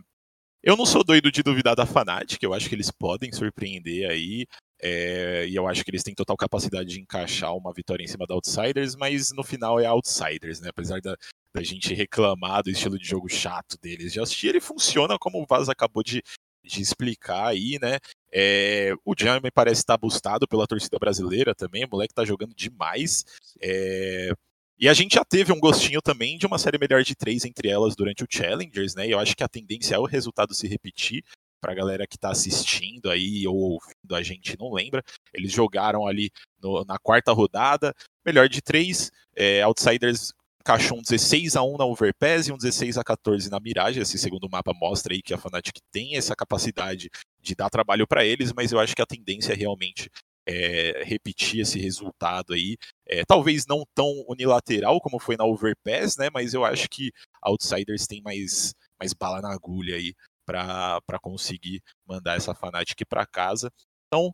Eu não sou doido de duvidar da Fnatic, eu acho que eles podem surpreender aí. é, E eu acho que eles têm total capacidade de encaixar uma vitória em cima da Outsiders, mas no final é Outsiders, né? Apesar da, da gente reclamar do estilo de jogo chato deles de assistir, ele funciona como o Vaz acabou de, de explicar aí, né? É, o Jamie parece estar boostado pela torcida brasileira também, o moleque tá jogando demais. É, e a gente já teve um gostinho também de uma série melhor de três entre elas durante o Challengers, né? E eu acho que a tendência é o resultado se repetir. Pra galera que tá assistindo aí ou ouvindo a gente não lembra, eles jogaram ali no- na quarta rodada, melhor de três, é, Outsiders encaixou um 16 a 1 na Overpass e um 16 a 14 na Mirage. Esse segundo mapa mostra aí que a Fnatic tem essa capacidade de dar trabalho para eles, mas eu acho que a tendência é realmente é, repetir esse resultado aí. É, talvez não tão unilateral como foi na Overpass, né? Mas eu acho que Outsiders tem mais, mais bala na agulha aí para conseguir mandar essa Fnatic para casa. Então,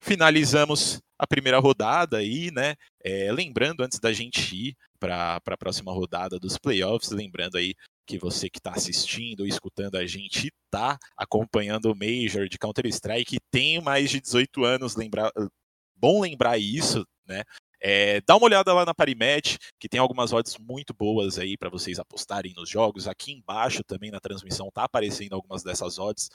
finalizamos a primeira rodada aí, né? É, lembrando, antes da gente ir para a próxima rodada dos playoffs, lembrando aí que você que está assistindo ou escutando a gente está acompanhando o Major de Counter-Strike tem mais de 18 anos, lembrar, bom lembrar isso, né? É, dá uma olhada lá na Parimatch, que tem algumas odds muito boas aí para vocês apostarem nos jogos. Aqui embaixo também na transmissão tá aparecendo algumas dessas odds.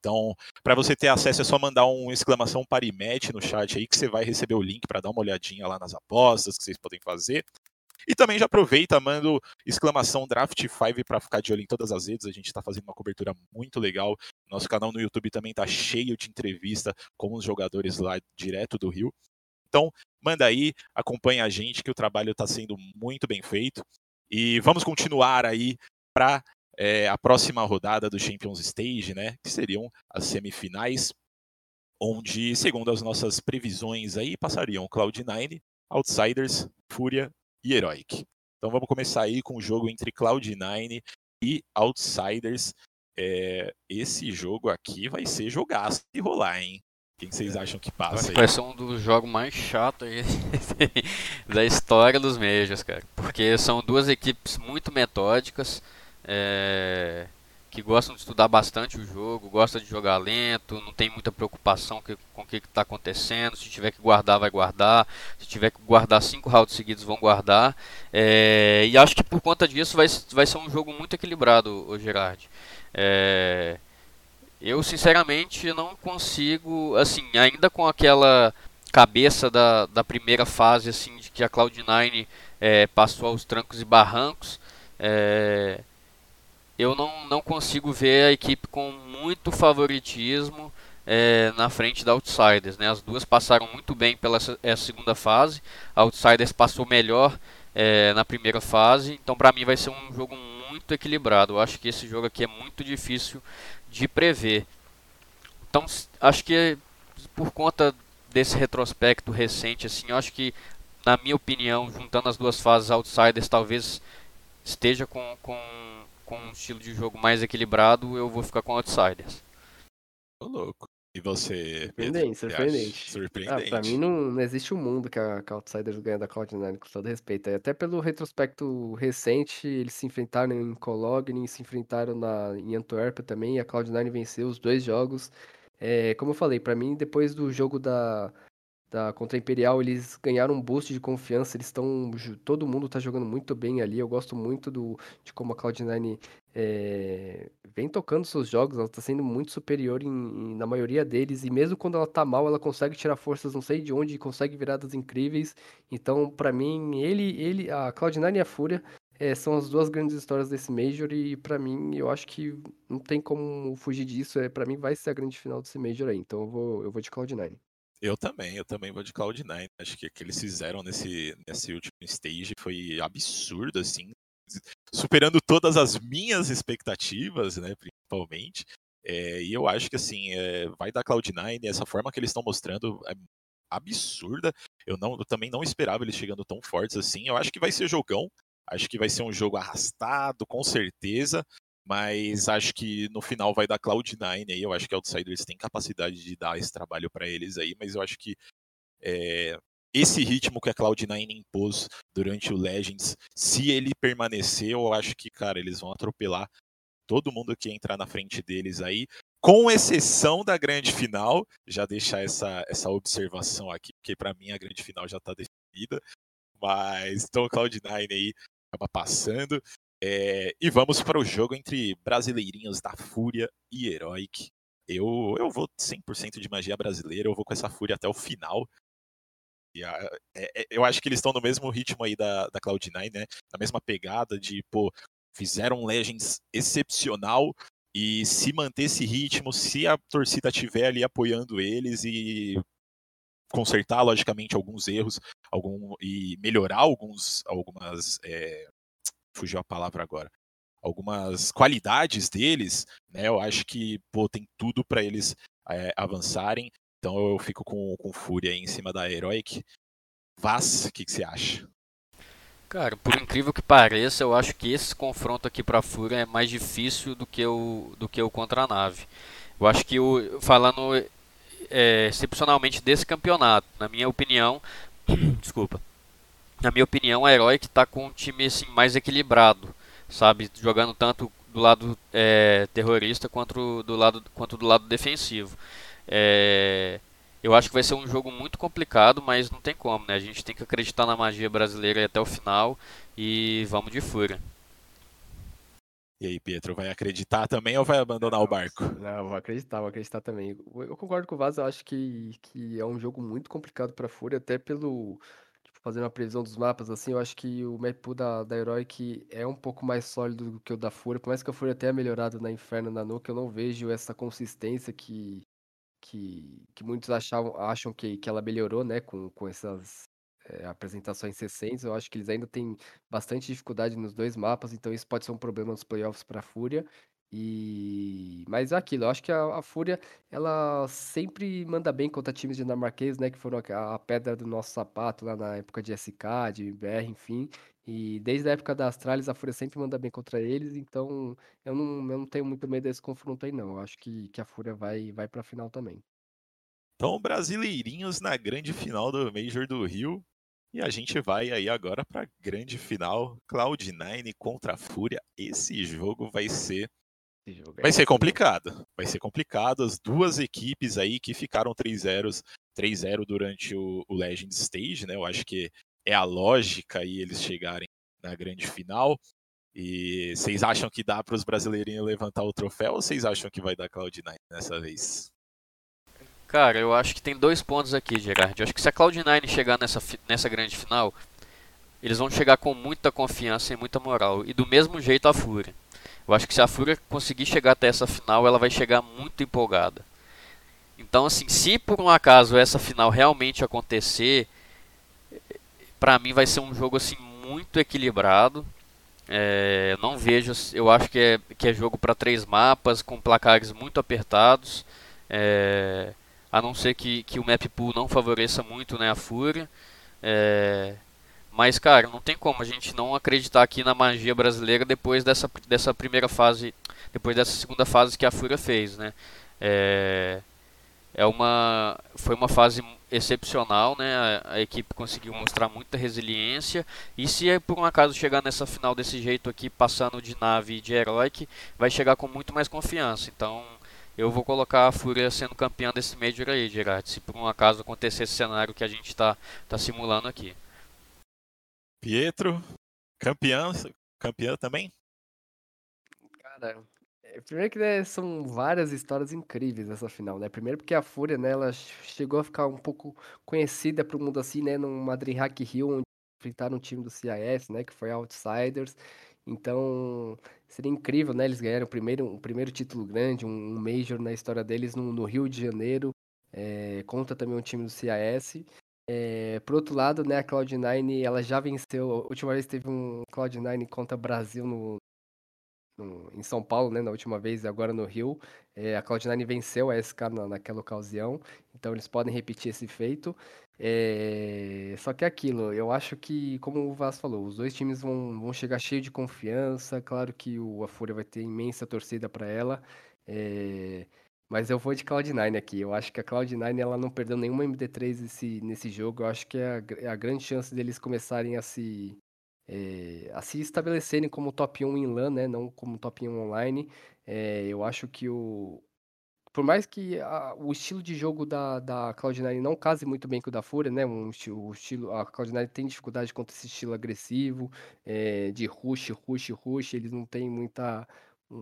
Então, para você ter acesso é só mandar um exclamação Parimatch no chat aí que você vai receber o link para dar uma olhadinha lá nas apostas que vocês podem fazer. E também já aproveita, manda exclamação Draft 5 para ficar de olho em todas as redes. A gente está fazendo uma cobertura muito legal. Nosso canal no YouTube também está cheio de entrevista com os jogadores lá direto do Rio. Então, manda aí, acompanha a gente, que o trabalho está sendo muito bem feito. E vamos continuar aí para é, a próxima rodada do Champions Stage, né? Que seriam as semifinais, onde, segundo as nossas previsões aí, passariam Cloud9, Outsiders, Fúria e Heroic. Então vamos começar aí com o jogo entre Cloud9 e Outsiders. É, esse jogo aqui vai ser jogaço de rolar, hein? Quem vocês acham que passa aí? vai ser um dos jogos mais chatos aí da história dos Majors, cara. Porque são duas equipes muito metódicas, é, que gostam de estudar bastante o jogo, gostam de jogar lento, não tem muita preocupação que- com o que está acontecendo. Se tiver que guardar, vai guardar. Se tiver que guardar cinco rounds seguidos, vão guardar. É, e acho que por conta disso vai, vai ser um jogo muito equilibrado, o Gerard. É, eu sinceramente não consigo, assim, ainda com aquela cabeça da, da primeira fase, assim, de que a Cloud9 é, passou aos trancos e barrancos, é, eu não, não consigo ver a equipe com muito favoritismo é, na frente da Outsiders. Né? As duas passaram muito bem pela essa segunda fase, a Outsiders passou melhor é, na primeira fase, então para mim vai ser um jogo muito equilibrado. Eu acho que esse jogo aqui é muito difícil de prever. Então, acho que por conta desse retrospecto recente, assim, eu acho que, na minha opinião, juntando as duas fases, Outsiders talvez esteja com, com, com um estilo de jogo mais equilibrado, eu vou ficar com Outsiders. Tô louco. E você? Surpreendente, acha? surpreendente. Ah, Surpreendente. pra mim não, não existe um mundo que a, que a Outsiders ganha da Cloud9, com todo respeito. E Até pelo retrospecto recente, eles se enfrentaram em Cologne, se enfrentaram na, em Antuérpia também, e a Cloud9 venceu os dois jogos. É, como eu falei, pra mim, depois do jogo da, da contra a Imperial, eles ganharam um boost de confiança, eles estão. Todo mundo tá jogando muito bem ali. Eu gosto muito do, de como a Cloud9 é, vem tocando seus jogos, ela tá sendo muito superior em, em- na maioria deles, e mesmo quando ela tá mal, ela consegue tirar forças não sei de onde, consegue viradas incríveis. Então, pra mim, ele, ele, a Cloud9 e a Fúria é, são as duas grandes histórias desse Major, e pra mim, eu acho que não tem como fugir disso. É, para mim, vai ser a grande final desse Major aí. Então, eu vou, eu vou de Cloud9. Eu também, eu também vou de Cloud9. Acho que o que eles fizeram nesse, nesse último stage foi absurdo, assim, superando todas as minhas expectativas, né, principalmente. É, e eu acho que, assim, é, vai dar Cloud9, essa forma que eles estão mostrando é absurda. Eu, não, eu também não esperava eles chegando tão fortes assim. Eu acho que vai ser jogão, acho que vai ser um jogo arrastado, com certeza. Mas acho que no final vai dar Cloud9 aí. Eu acho que Outsiders tem capacidade de dar esse trabalho para eles aí, mas eu acho que é, esse ritmo que a Cloud9 impôs durante o Legends, se ele permanecer, eu acho que, cara, eles vão atropelar todo mundo que entrar na frente deles aí, com exceção da grande final. Já deixar essa, essa observação aqui, porque para mim a grande final já está definida. Mas então o Cloud9 aí acaba passando. É, e vamos para o jogo entre brasileirinhos da Fúria e Heroic. Eu, eu vou 100% de magia brasileira, eu vou com essa Fúria até o final. A, é, é, eu acho que eles estão no mesmo ritmo aí da, da Cloud9, né? Na mesma pegada de, pô, fizeram Legends excepcional e se manter esse ritmo, se a torcida estiver ali apoiando eles e consertar, logicamente, alguns erros algum, e melhorar alguns, algumas é, fugiu a palavra agora. Algumas qualidades deles, né? Eu acho que pô, tem tudo para eles é, avançarem. Então eu fico com, com Fúria aí em cima da Heroic. Vaz, o que, você acha? Cara, por incrível que pareça, eu acho que esse confronto aqui pra Fúria é mais difícil do que o, do que o contra a nave. Eu acho que o, falando é, excepcionalmente desse campeonato, na minha opinião, desculpa, na minha opinião, a Heroic está com um time assim, mais equilibrado, sabe? Jogando tanto do lado é, terrorista quanto do lado, quanto do lado defensivo. É, eu acho que vai ser um jogo muito complicado, mas não tem como, né? A gente tem que acreditar na magia brasileira até o final e vamos de fúria. E aí, Pietro, vai acreditar também ou vai abandonar o barco? Não, vou acreditar, vou acreditar também. Eu concordo com o Vaz, eu acho que, que é um jogo muito complicado pra Fúria, até pelo. Fazendo uma previsão dos mapas, assim, eu acho que o map pool da, da Heroic é um pouco mais sólido do que o da Fúria. Por mais que a Fúria tenha melhorado na Inferno na Nuke, eu não vejo essa consistência que, que, que muitos achavam, acham que, que ela melhorou, né, com, com essas é, apresentações recentes. Eu acho que eles ainda têm bastante dificuldade nos dois mapas, então isso pode ser um problema nos playoffs para a Fúria. E mas é aquilo, eu acho que a, a Fúria ela sempre manda bem contra times dinamarqueses, né, que foram a, a pedra do nosso sapato lá na época de SK, de BR, enfim. E desde a época da Astralis, a Fúria sempre manda bem contra eles, então eu não, eu não tenho muito medo desse confronto aí, não. Eu acho que, que a Fúria vai, vai pra final também. Então, brasileirinhos na grande final do Major do Rio. E a gente vai aí agora para a grande final, Cloud9 contra a Fúria. Esse jogo vai ser vai ser complicado. Vai ser complicado. As duas equipes aí que ficaram 3-0 3-0 durante o, o Legend Stage, né? Eu acho que é a lógica aí eles chegarem na grande final. E vocês acham que dá para os brasileirinhos levantar o troféu ou vocês acham que vai dar Cloud9 dessa vez? Cara, eu acho que tem dois pontos aqui, Gerard. Eu acho que se a Cloud9 chegar nessa, nessa grande final, eles vão chegar com muita confiança e muita moral. E do mesmo jeito a Fúria. Eu acho que se a Fúria conseguir chegar até essa final, ela vai chegar muito empolgada. Então, assim, se por um acaso essa final realmente acontecer, pra mim vai ser um jogo assim muito equilibrado. É, não vejo, eu acho que é, que é jogo para três mapas com placares muito apertados. É, a não ser que, que o map pool não favoreça muito né, a Fúria. É, mas, cara, não tem como a gente não acreditar aqui na magia brasileira depois dessa, dessa primeira fase, depois dessa segunda fase que a Fúria fez, né? É, é uma, foi uma fase excepcional, né? A, a equipe conseguiu mostrar muita resiliência e se por um acaso chegar nessa final desse jeito aqui, passando de nave e de heroic, vai chegar com muito mais confiança. Então, eu vou colocar a Fúria sendo campeã desse Major aí, Gerard, se por um acaso acontecer esse cenário que a gente está tá simulando aqui. Pietro, campeã, campeã também? Cara, é, primeiro que né, são várias histórias incríveis essa final, né? Primeiro porque a Fúria, né, ela chegou a ficar um pouco conhecida para o mundo assim, né, numa DreamHack Hill, onde enfrentaram um time do CIS, né, que foi Outsiders. Então, seria incrível, né? Eles ganharam o primeiro, o primeiro título grande, um, um Major na história deles no, no Rio de Janeiro. É, conta também um time do CIS. É, por outro lado, né, a Cloud9, ela já venceu. A última vez teve um Cloud9 contra Brasil no, no, em São Paulo, né, na última vez, agora no Rio. É, a Cloud9 venceu a SK na, naquela ocasião, então eles podem repetir esse feito. É, só que é aquilo, eu acho que, como o Vaz falou, os dois times vão, vão chegar cheio de confiança. Claro que o, a Fúria vai ter imensa torcida para ela. É, mas eu vou de Cloud9 aqui. Eu acho que a Cloud9 ela não perdeu nenhuma MD3 nesse, nesse jogo. Eu acho que é a, é a grande chance deles começarem a se, é, a se estabelecerem como top 1 em LAN, né? Não como top 1 online. É, eu acho que o. Por mais que a, o estilo de jogo da, da Cloud9 não case muito bem com o da Fúria, né? Um o estilo, a Cloud9 tem dificuldade contra esse estilo agressivo, é, de rush, rush, rush. Eles não têm muita,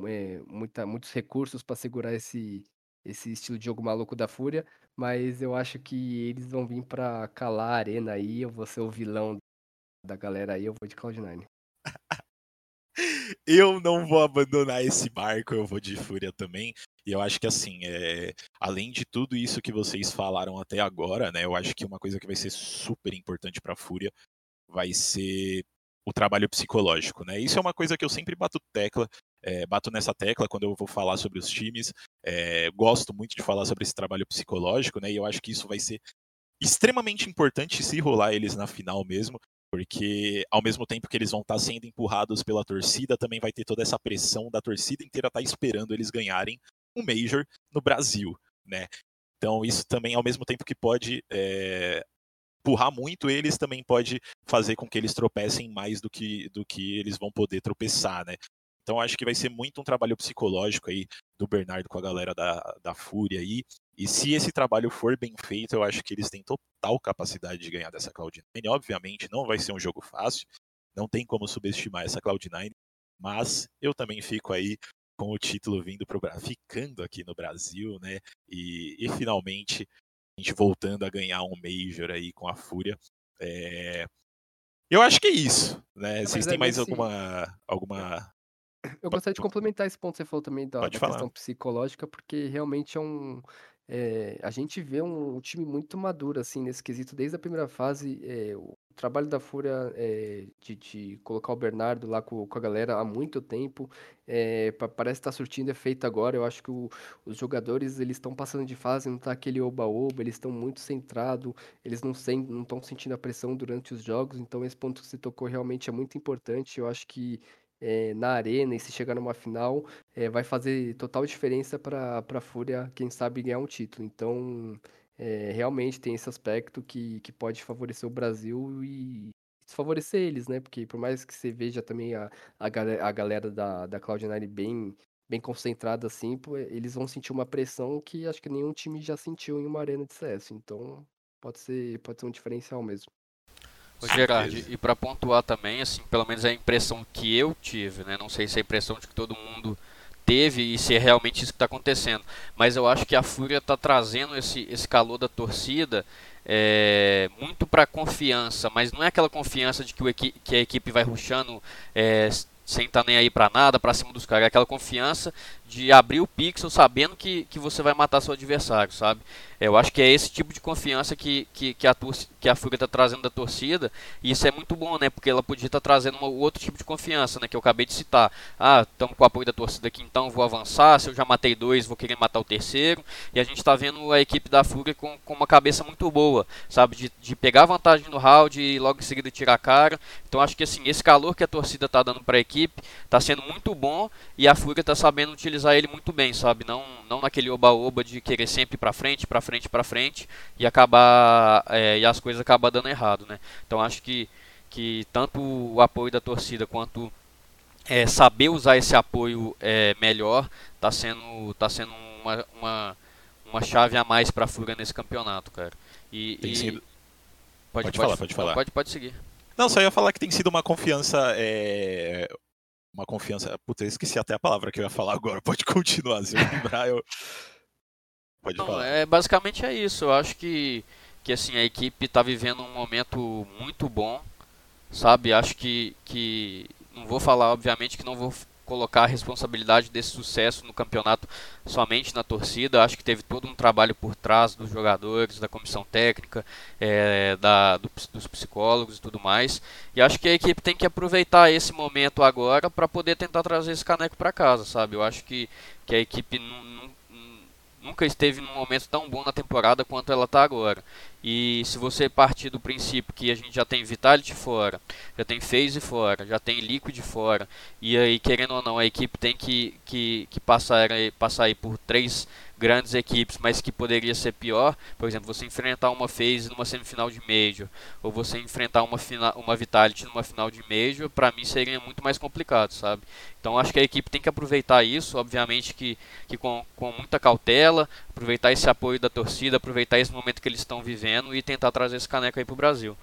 é, muita, muitos recursos para segurar esse, esse estilo de jogo maluco da Fúria. Mas eu acho que eles vão vir para calar a arena aí. Eu vou ser o vilão da galera aí, eu vou de Cloud9. eu não vou abandonar esse barco, eu vou de Fúria também. E eu acho que assim, é... além de tudo isso que vocês falaram até agora, né? Eu acho que uma coisa que vai ser super importante para Fúria vai ser o trabalho psicológico, né? Isso é uma coisa que eu sempre bato tecla, é, bato nessa tecla quando eu vou falar sobre os times. É, gosto muito de falar sobre esse trabalho psicológico, né? E eu acho que isso vai ser extremamente importante se rolar eles na final mesmo, porque ao mesmo tempo que eles vão estar tá sendo empurrados pela torcida, também vai ter toda essa pressão da torcida inteira estar tá esperando eles ganharem um Major no Brasil, né? Então isso também, ao mesmo tempo que pode é, empurrar muito eles, também pode fazer com que eles tropecem mais do que, do que eles vão poder tropeçar, né? Então acho que vai ser muito um trabalho psicológico aí do Bernardo com a galera da, da Fúria aí. E se esse trabalho for bem feito, eu acho que eles têm total capacidade de ganhar dessa Cloud9. Obviamente não vai ser um jogo fácil, não tem como subestimar essa Cloud9, mas eu também fico aí com o título vindo pro ficando aqui no Brasil, né? E, e finalmente gente voltando a ganhar um Major aí com a Fúria. É... Eu acho que é isso, né? Vocês têm mais alguma, alguma eu gostaria de complementar esse ponto que você falou também da, da questão psicológica, porque realmente é um. é, a gente vê um, um time muito maduro, assim, nesse quesito, desde a primeira fase. é, o trabalho da Fúria é, de, de colocar o Bernardo lá com, com a galera há muito tempo, é, pa- parece estar surtindo efeito agora. Eu acho que o- os jogadores eles estão passando de fase, não tá aquele oba-oba, eles estão muito centrados, eles não estão sentindo a pressão durante os jogos, então esse ponto que você tocou realmente é muito importante. Eu acho que é, na arena e se chegar numa final, vai fazer total diferença para a Fúria, quem sabe, ganhar um título. Então, é, realmente tem esse aspecto que, que pode favorecer o Brasil e desfavorecer eles, né? Porque por mais que você veja também a, a, a galera da, da Cloud9 bem, bem concentrada assim, pô, eles vão sentir uma pressão que acho que nenhum time já sentiu em uma arena de CS. Então, pode ser, pode ser um diferencial mesmo. Ô, Gerard, e para pontuar também, assim, pelo menos a impressão que eu tive, né? Não sei se é a impressão de que todo mundo teve e se é realmente isso que está acontecendo, mas eu acho que a Fúria está trazendo esse, esse calor da torcida é, muito para confiança, mas não é aquela confiança de que, o que a equipe vai ruxando é, sem estar tá nem aí para nada, para cima dos caras, é aquela confiança de abrir o pixel sabendo que, que você vai matar seu adversário, sabe? Eu acho que é esse tipo de confiança que, que, que a, que a Fúria está trazendo da torcida, e isso é muito bom, né? Porque ela podia estar tá trazendo um outro tipo de confiança, né? Que eu acabei de citar. Ah, estamos com o apoio da torcida aqui, então vou avançar. Se eu já matei dois, vou querer matar o terceiro. E a gente está vendo a equipe da Fúria com, com uma cabeça muito boa, sabe? De, de pegar vantagem no round e logo em seguida tirar a cara. Então acho que assim, esse calor que a torcida está dando para a equipe está sendo muito bom e a Fúria está sabendo utilizar utilizar ele muito bem, sabe? Não, não naquele oba-oba de querer sempre para frente, para frente, para frente e acabar é, e as coisas acabam dando errado, né? Então acho que que tanto o apoio da torcida quanto é, saber usar esse apoio é, melhor está sendo tá sendo uma, uma, uma chave a mais pra Fúria nesse campeonato, cara. E, Tem e- sido- Pode falar, pode falar. Pode, pode seguir. Não, só ia falar que tem sido uma confiança. é, Uma confiança. Puta, eu esqueci até a palavra que eu ia falar agora. Pode continuar, se eu lembrar, eu. Pode Não, falar. é, basicamente é isso. Eu acho que, que assim, a equipe está vivendo um momento muito bom, sabe? Acho que, que. Não vou falar, obviamente, que não vou colocar a responsabilidade desse sucesso no campeonato somente na torcida. Acho que teve todo um trabalho por trás dos jogadores, da comissão técnica, é, da, do dos psicólogos e tudo mais. E acho que a equipe tem que aproveitar esse momento agora para poder tentar trazer esse caneco para casa, sabe? Eu acho que, que a equipe nu- nunca esteve num momento tão bom na temporada quanto ela está agora. E se você partir do princípio que a gente já tem Vitality fora, já tem FaZe fora, já tem Liquid fora, e aí, querendo ou não, a equipe tem que, que, que passar, passar aí por três grandes equipes, mas que poderia ser pior, por exemplo, você enfrentar uma FaZe numa semifinal de Major, ou você enfrentar uma, uma Vitality numa final de Major, pra mim seria muito mais complicado, sabe? Então acho que a equipe tem que aproveitar isso, obviamente que, que com, com muita cautela, aproveitar esse apoio da torcida, aproveitar esse momento que eles estão vivendo e tentar trazer esse caneco aí pro Brasil.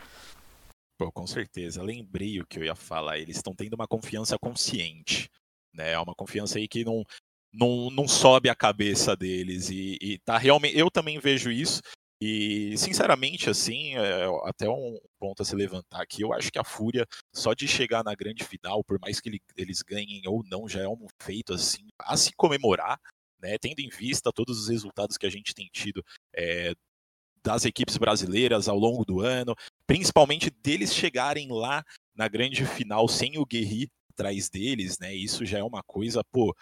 Pô, com certeza. Lembrei o que eu ia falar. Eles estão tendo uma confiança consciente. Né? É uma confiança aí que não, não, não sobe a cabeça deles. E, e tá realmente. Eu também vejo isso. E, sinceramente, assim, é, até um ponto a se levantar aqui, eu acho que a Fúria, só de chegar na grande final, por mais que ele- eles ganhem ou não, já é um feito assim, a se comemorar, né? Tendo em vista todos os resultados que a gente tem tido é, das equipes brasileiras ao longo do ano, principalmente deles chegarem lá na grande final sem o Guerri atrás deles, né? Isso já é uma coisa, pô,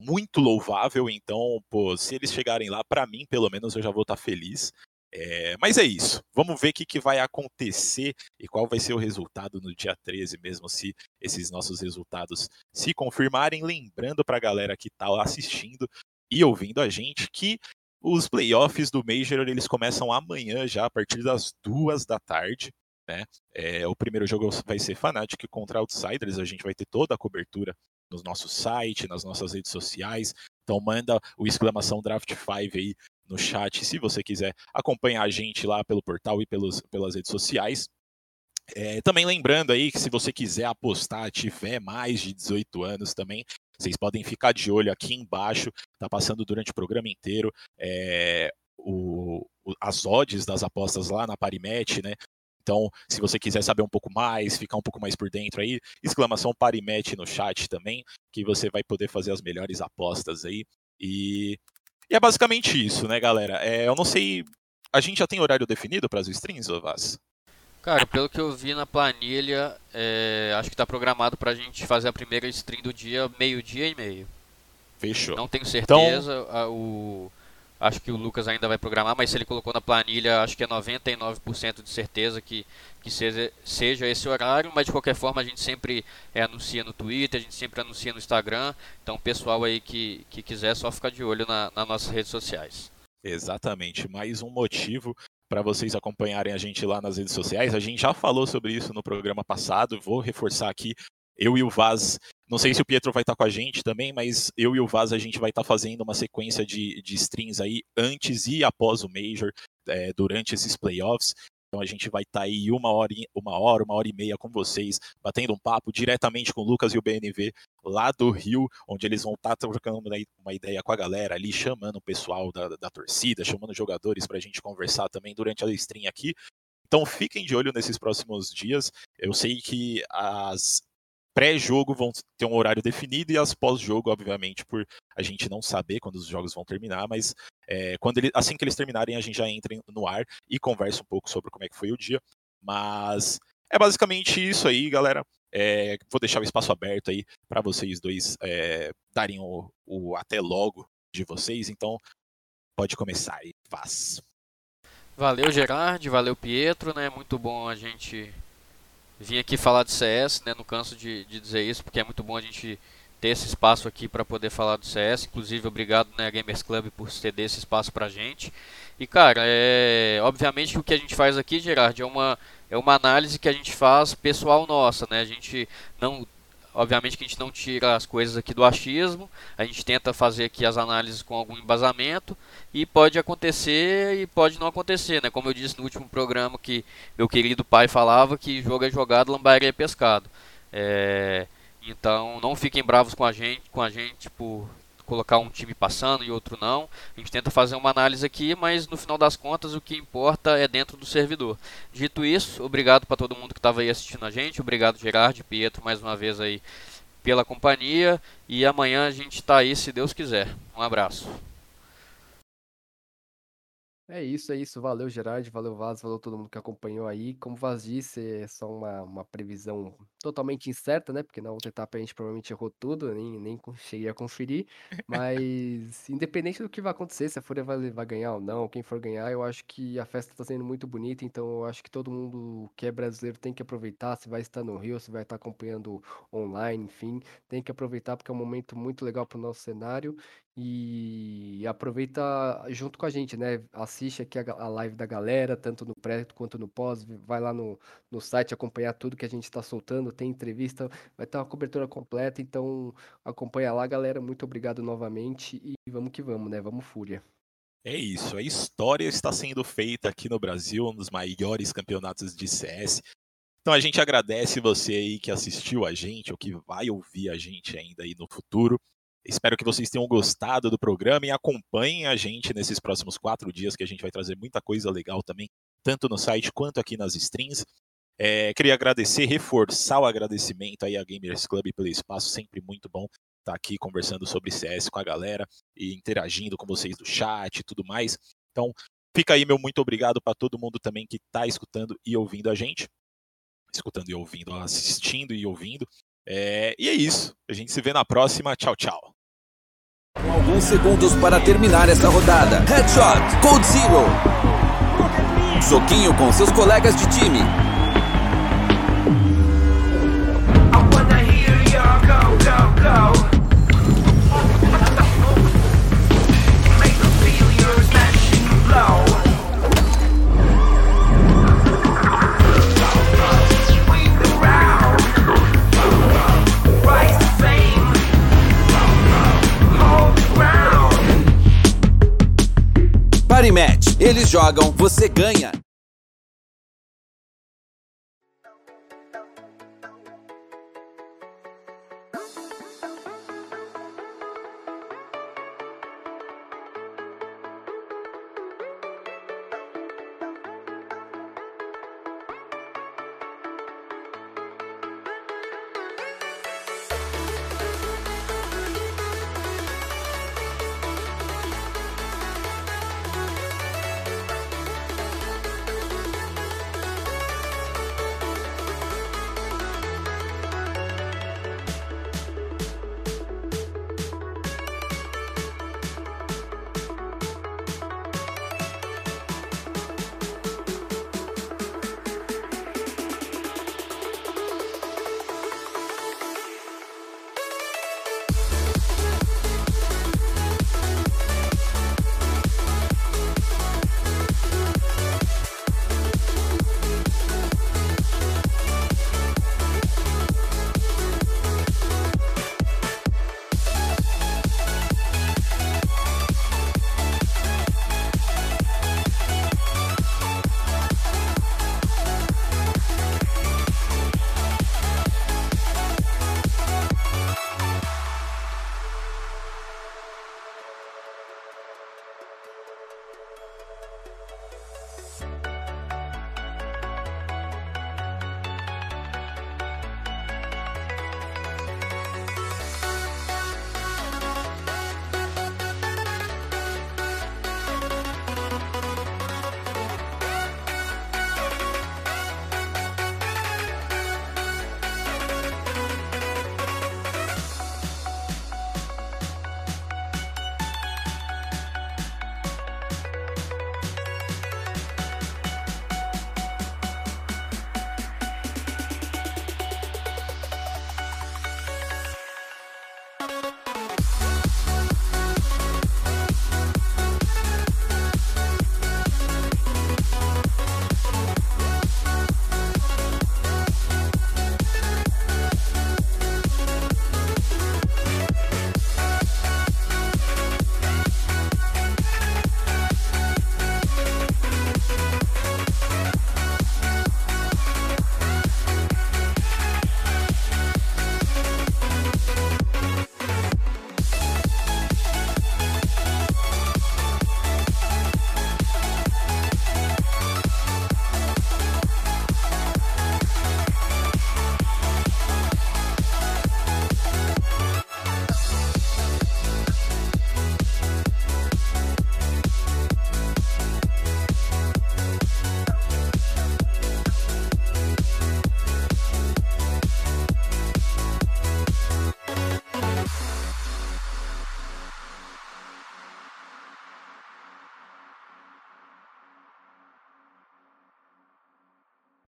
muito louvável. Então, pô, se eles chegarem lá, pra mim, pelo menos, eu já vou estar feliz. É, mas é isso. Vamos ver o que, que vai acontecer e qual vai ser o resultado no dia 13 mesmo, se esses nossos resultados se confirmarem. Lembrando pra galera que tá assistindo e ouvindo a gente que os playoffs do Major eles começam amanhã já a partir das duas da tarde. Né? É, o primeiro jogo vai ser Fnatic contra Outsiders. A gente vai ter toda a cobertura no nosso site, nas nossas redes sociais. Então manda o exclamação Draft 5 aí no chat se você quiser acompanhar a gente lá pelo portal e pelos, pelas redes sociais. É, também lembrando aí que se você quiser apostar, tiver mais de 18 anos também, vocês podem ficar de olho aqui embaixo, tá passando durante o programa inteiro é, o, as odds das apostas lá na Parimet, né? Então, se você quiser saber um pouco mais, ficar um pouco mais por dentro aí, exclamação Parimet no chat também, que você vai poder fazer as melhores apostas aí. E, e é basicamente isso, né, galera? É, eu não sei. A gente já tem horário definido para as streams, ô Vaz? Cara, pelo que eu vi na planilha, é, acho que tá programado pra gente fazer a primeira stream do dia, meio-dia e meio. Fechou. Não tenho Então- certeza, a- o, acho que o Lucas ainda vai programar, mas se ele colocou na planilha, acho que é 99% de certeza que, que seja, seja esse horário, mas de qualquer forma a gente sempre é, anuncia no Twitter, a gente sempre anuncia no Instagram, então pessoal aí que, que quiser só ficar de olho na, nas nossas redes sociais. Exatamente, mais um motivo para vocês acompanharem a gente lá nas redes sociais. A gente já falou sobre isso no programa passado, vou reforçar aqui. Eu e o Vaz, não sei se o Pietro vai estar com a gente também, mas eu e o Vaz a gente vai estar fazendo uma sequência de, de streams aí antes e após o Major, é, durante esses playoffs. Então a gente vai estar aí uma hora, uma hora, uma hora e meia com vocês, batendo um papo diretamente com o Lucas e o BNV lá do Rio, onde eles vão estar trocando uma- uma ideia com a galera ali, chamando o pessoal da, da torcida, chamando jogadores para a gente conversar também durante a stream aqui. Então fiquem de olho nesses próximos dias. Eu sei que as pré-jogo vão ter um horário definido e as pós-jogo, obviamente, por a gente não saber quando os jogos vão terminar, mas é, quando ele, assim que eles terminarem, a gente já entra no ar e conversa um pouco sobre como é que foi o dia. Mas é basicamente isso aí, galera. É, vou deixar o espaço aberto aí para vocês dois é, darem o, o até logo de vocês. Então, pode começar aí, faz. Valeu Gerard, valeu Pietro, né? Muito bom a gente vir aqui falar de CS, né? Não canso de, de dizer isso, porque é muito bom a gente ter esse espaço aqui para poder falar do CS. Inclusive, obrigado, né, Gamers Club, por ceder esse espaço pra gente. E, cara, é... obviamente o que a gente faz aqui, Gerard, é uma, é uma análise que a gente faz pessoal nossa, né? A gente não obviamente que a gente não tira as coisas aqui do achismo, a gente tenta fazer aqui as análises com algum embasamento e pode acontecer e pode não acontecer, né? Como eu disse no último programa que meu querido pai falava que jogo é jogado, lambaria é pescado. É, então não fiquem bravos com a gente, com a gente por colocar um time passando e outro não. A gente tenta fazer uma análise aqui, mas no final das contas o que importa é dentro do servidor. Dito isso, obrigado para todo mundo que estava aí assistindo a gente, obrigado Gerard, Pietro mais uma vez aí pela companhia e amanhã a gente está aí se Deus quiser. Um abraço. É isso, é isso. Valeu, Gerard. Valeu, Vaz. Valeu todo mundo que acompanhou aí. Como o Vaz disse, é só uma, uma previsão totalmente incerta, né? Porque na outra etapa a gente provavelmente errou tudo, nem, nem cheguei a conferir. Mas, independente do que vai acontecer, se a Fúria vai, vai ganhar ou não, quem for ganhar, eu acho que a festa tá sendo muito bonita. Então, eu acho que todo mundo que é brasileiro tem que aproveitar. Se vai estar no Rio, se vai estar acompanhando online, enfim, tem que aproveitar porque é um momento muito legal pro nosso cenário. E aproveita junto com a gente, né? Assiste aqui a, live da galera, tanto no pré quanto no pós. Vai lá no, no site acompanhar tudo que a gente está soltando. Tem entrevista, vai ter uma cobertura completa. Então acompanha lá, galera. Muito obrigado novamente. E vamos que vamos, né? Vamos Fúria. É isso, a história está sendo feita aqui no Brasil, um dos maiores campeonatos de CS. Então a gente agradece você aí que assistiu a gente ou que vai ouvir a gente ainda aí no futuro. Espero que vocês tenham gostado do programa e acompanhem a gente nesses próximos quatro dias, que a gente vai trazer muita coisa legal também, tanto no site quanto aqui nas streams. É, queria agradecer, reforçar o agradecimento aí à Gamers Club pelo espaço, sempre muito bom estar aqui conversando sobre CS com a galera e interagindo com vocês do chat e tudo mais. Então, fica aí meu muito obrigado para todo mundo também que está escutando e ouvindo a gente. Escutando e ouvindo, assistindo e ouvindo. É, e é isso. A gente se vê na próxima. Tchau, tchau. Alguns segundos para terminar essa rodada. Headshot, Code Zero. Soquinho com seus colegas de time. Go, go, go. Eles jogam, você ganha.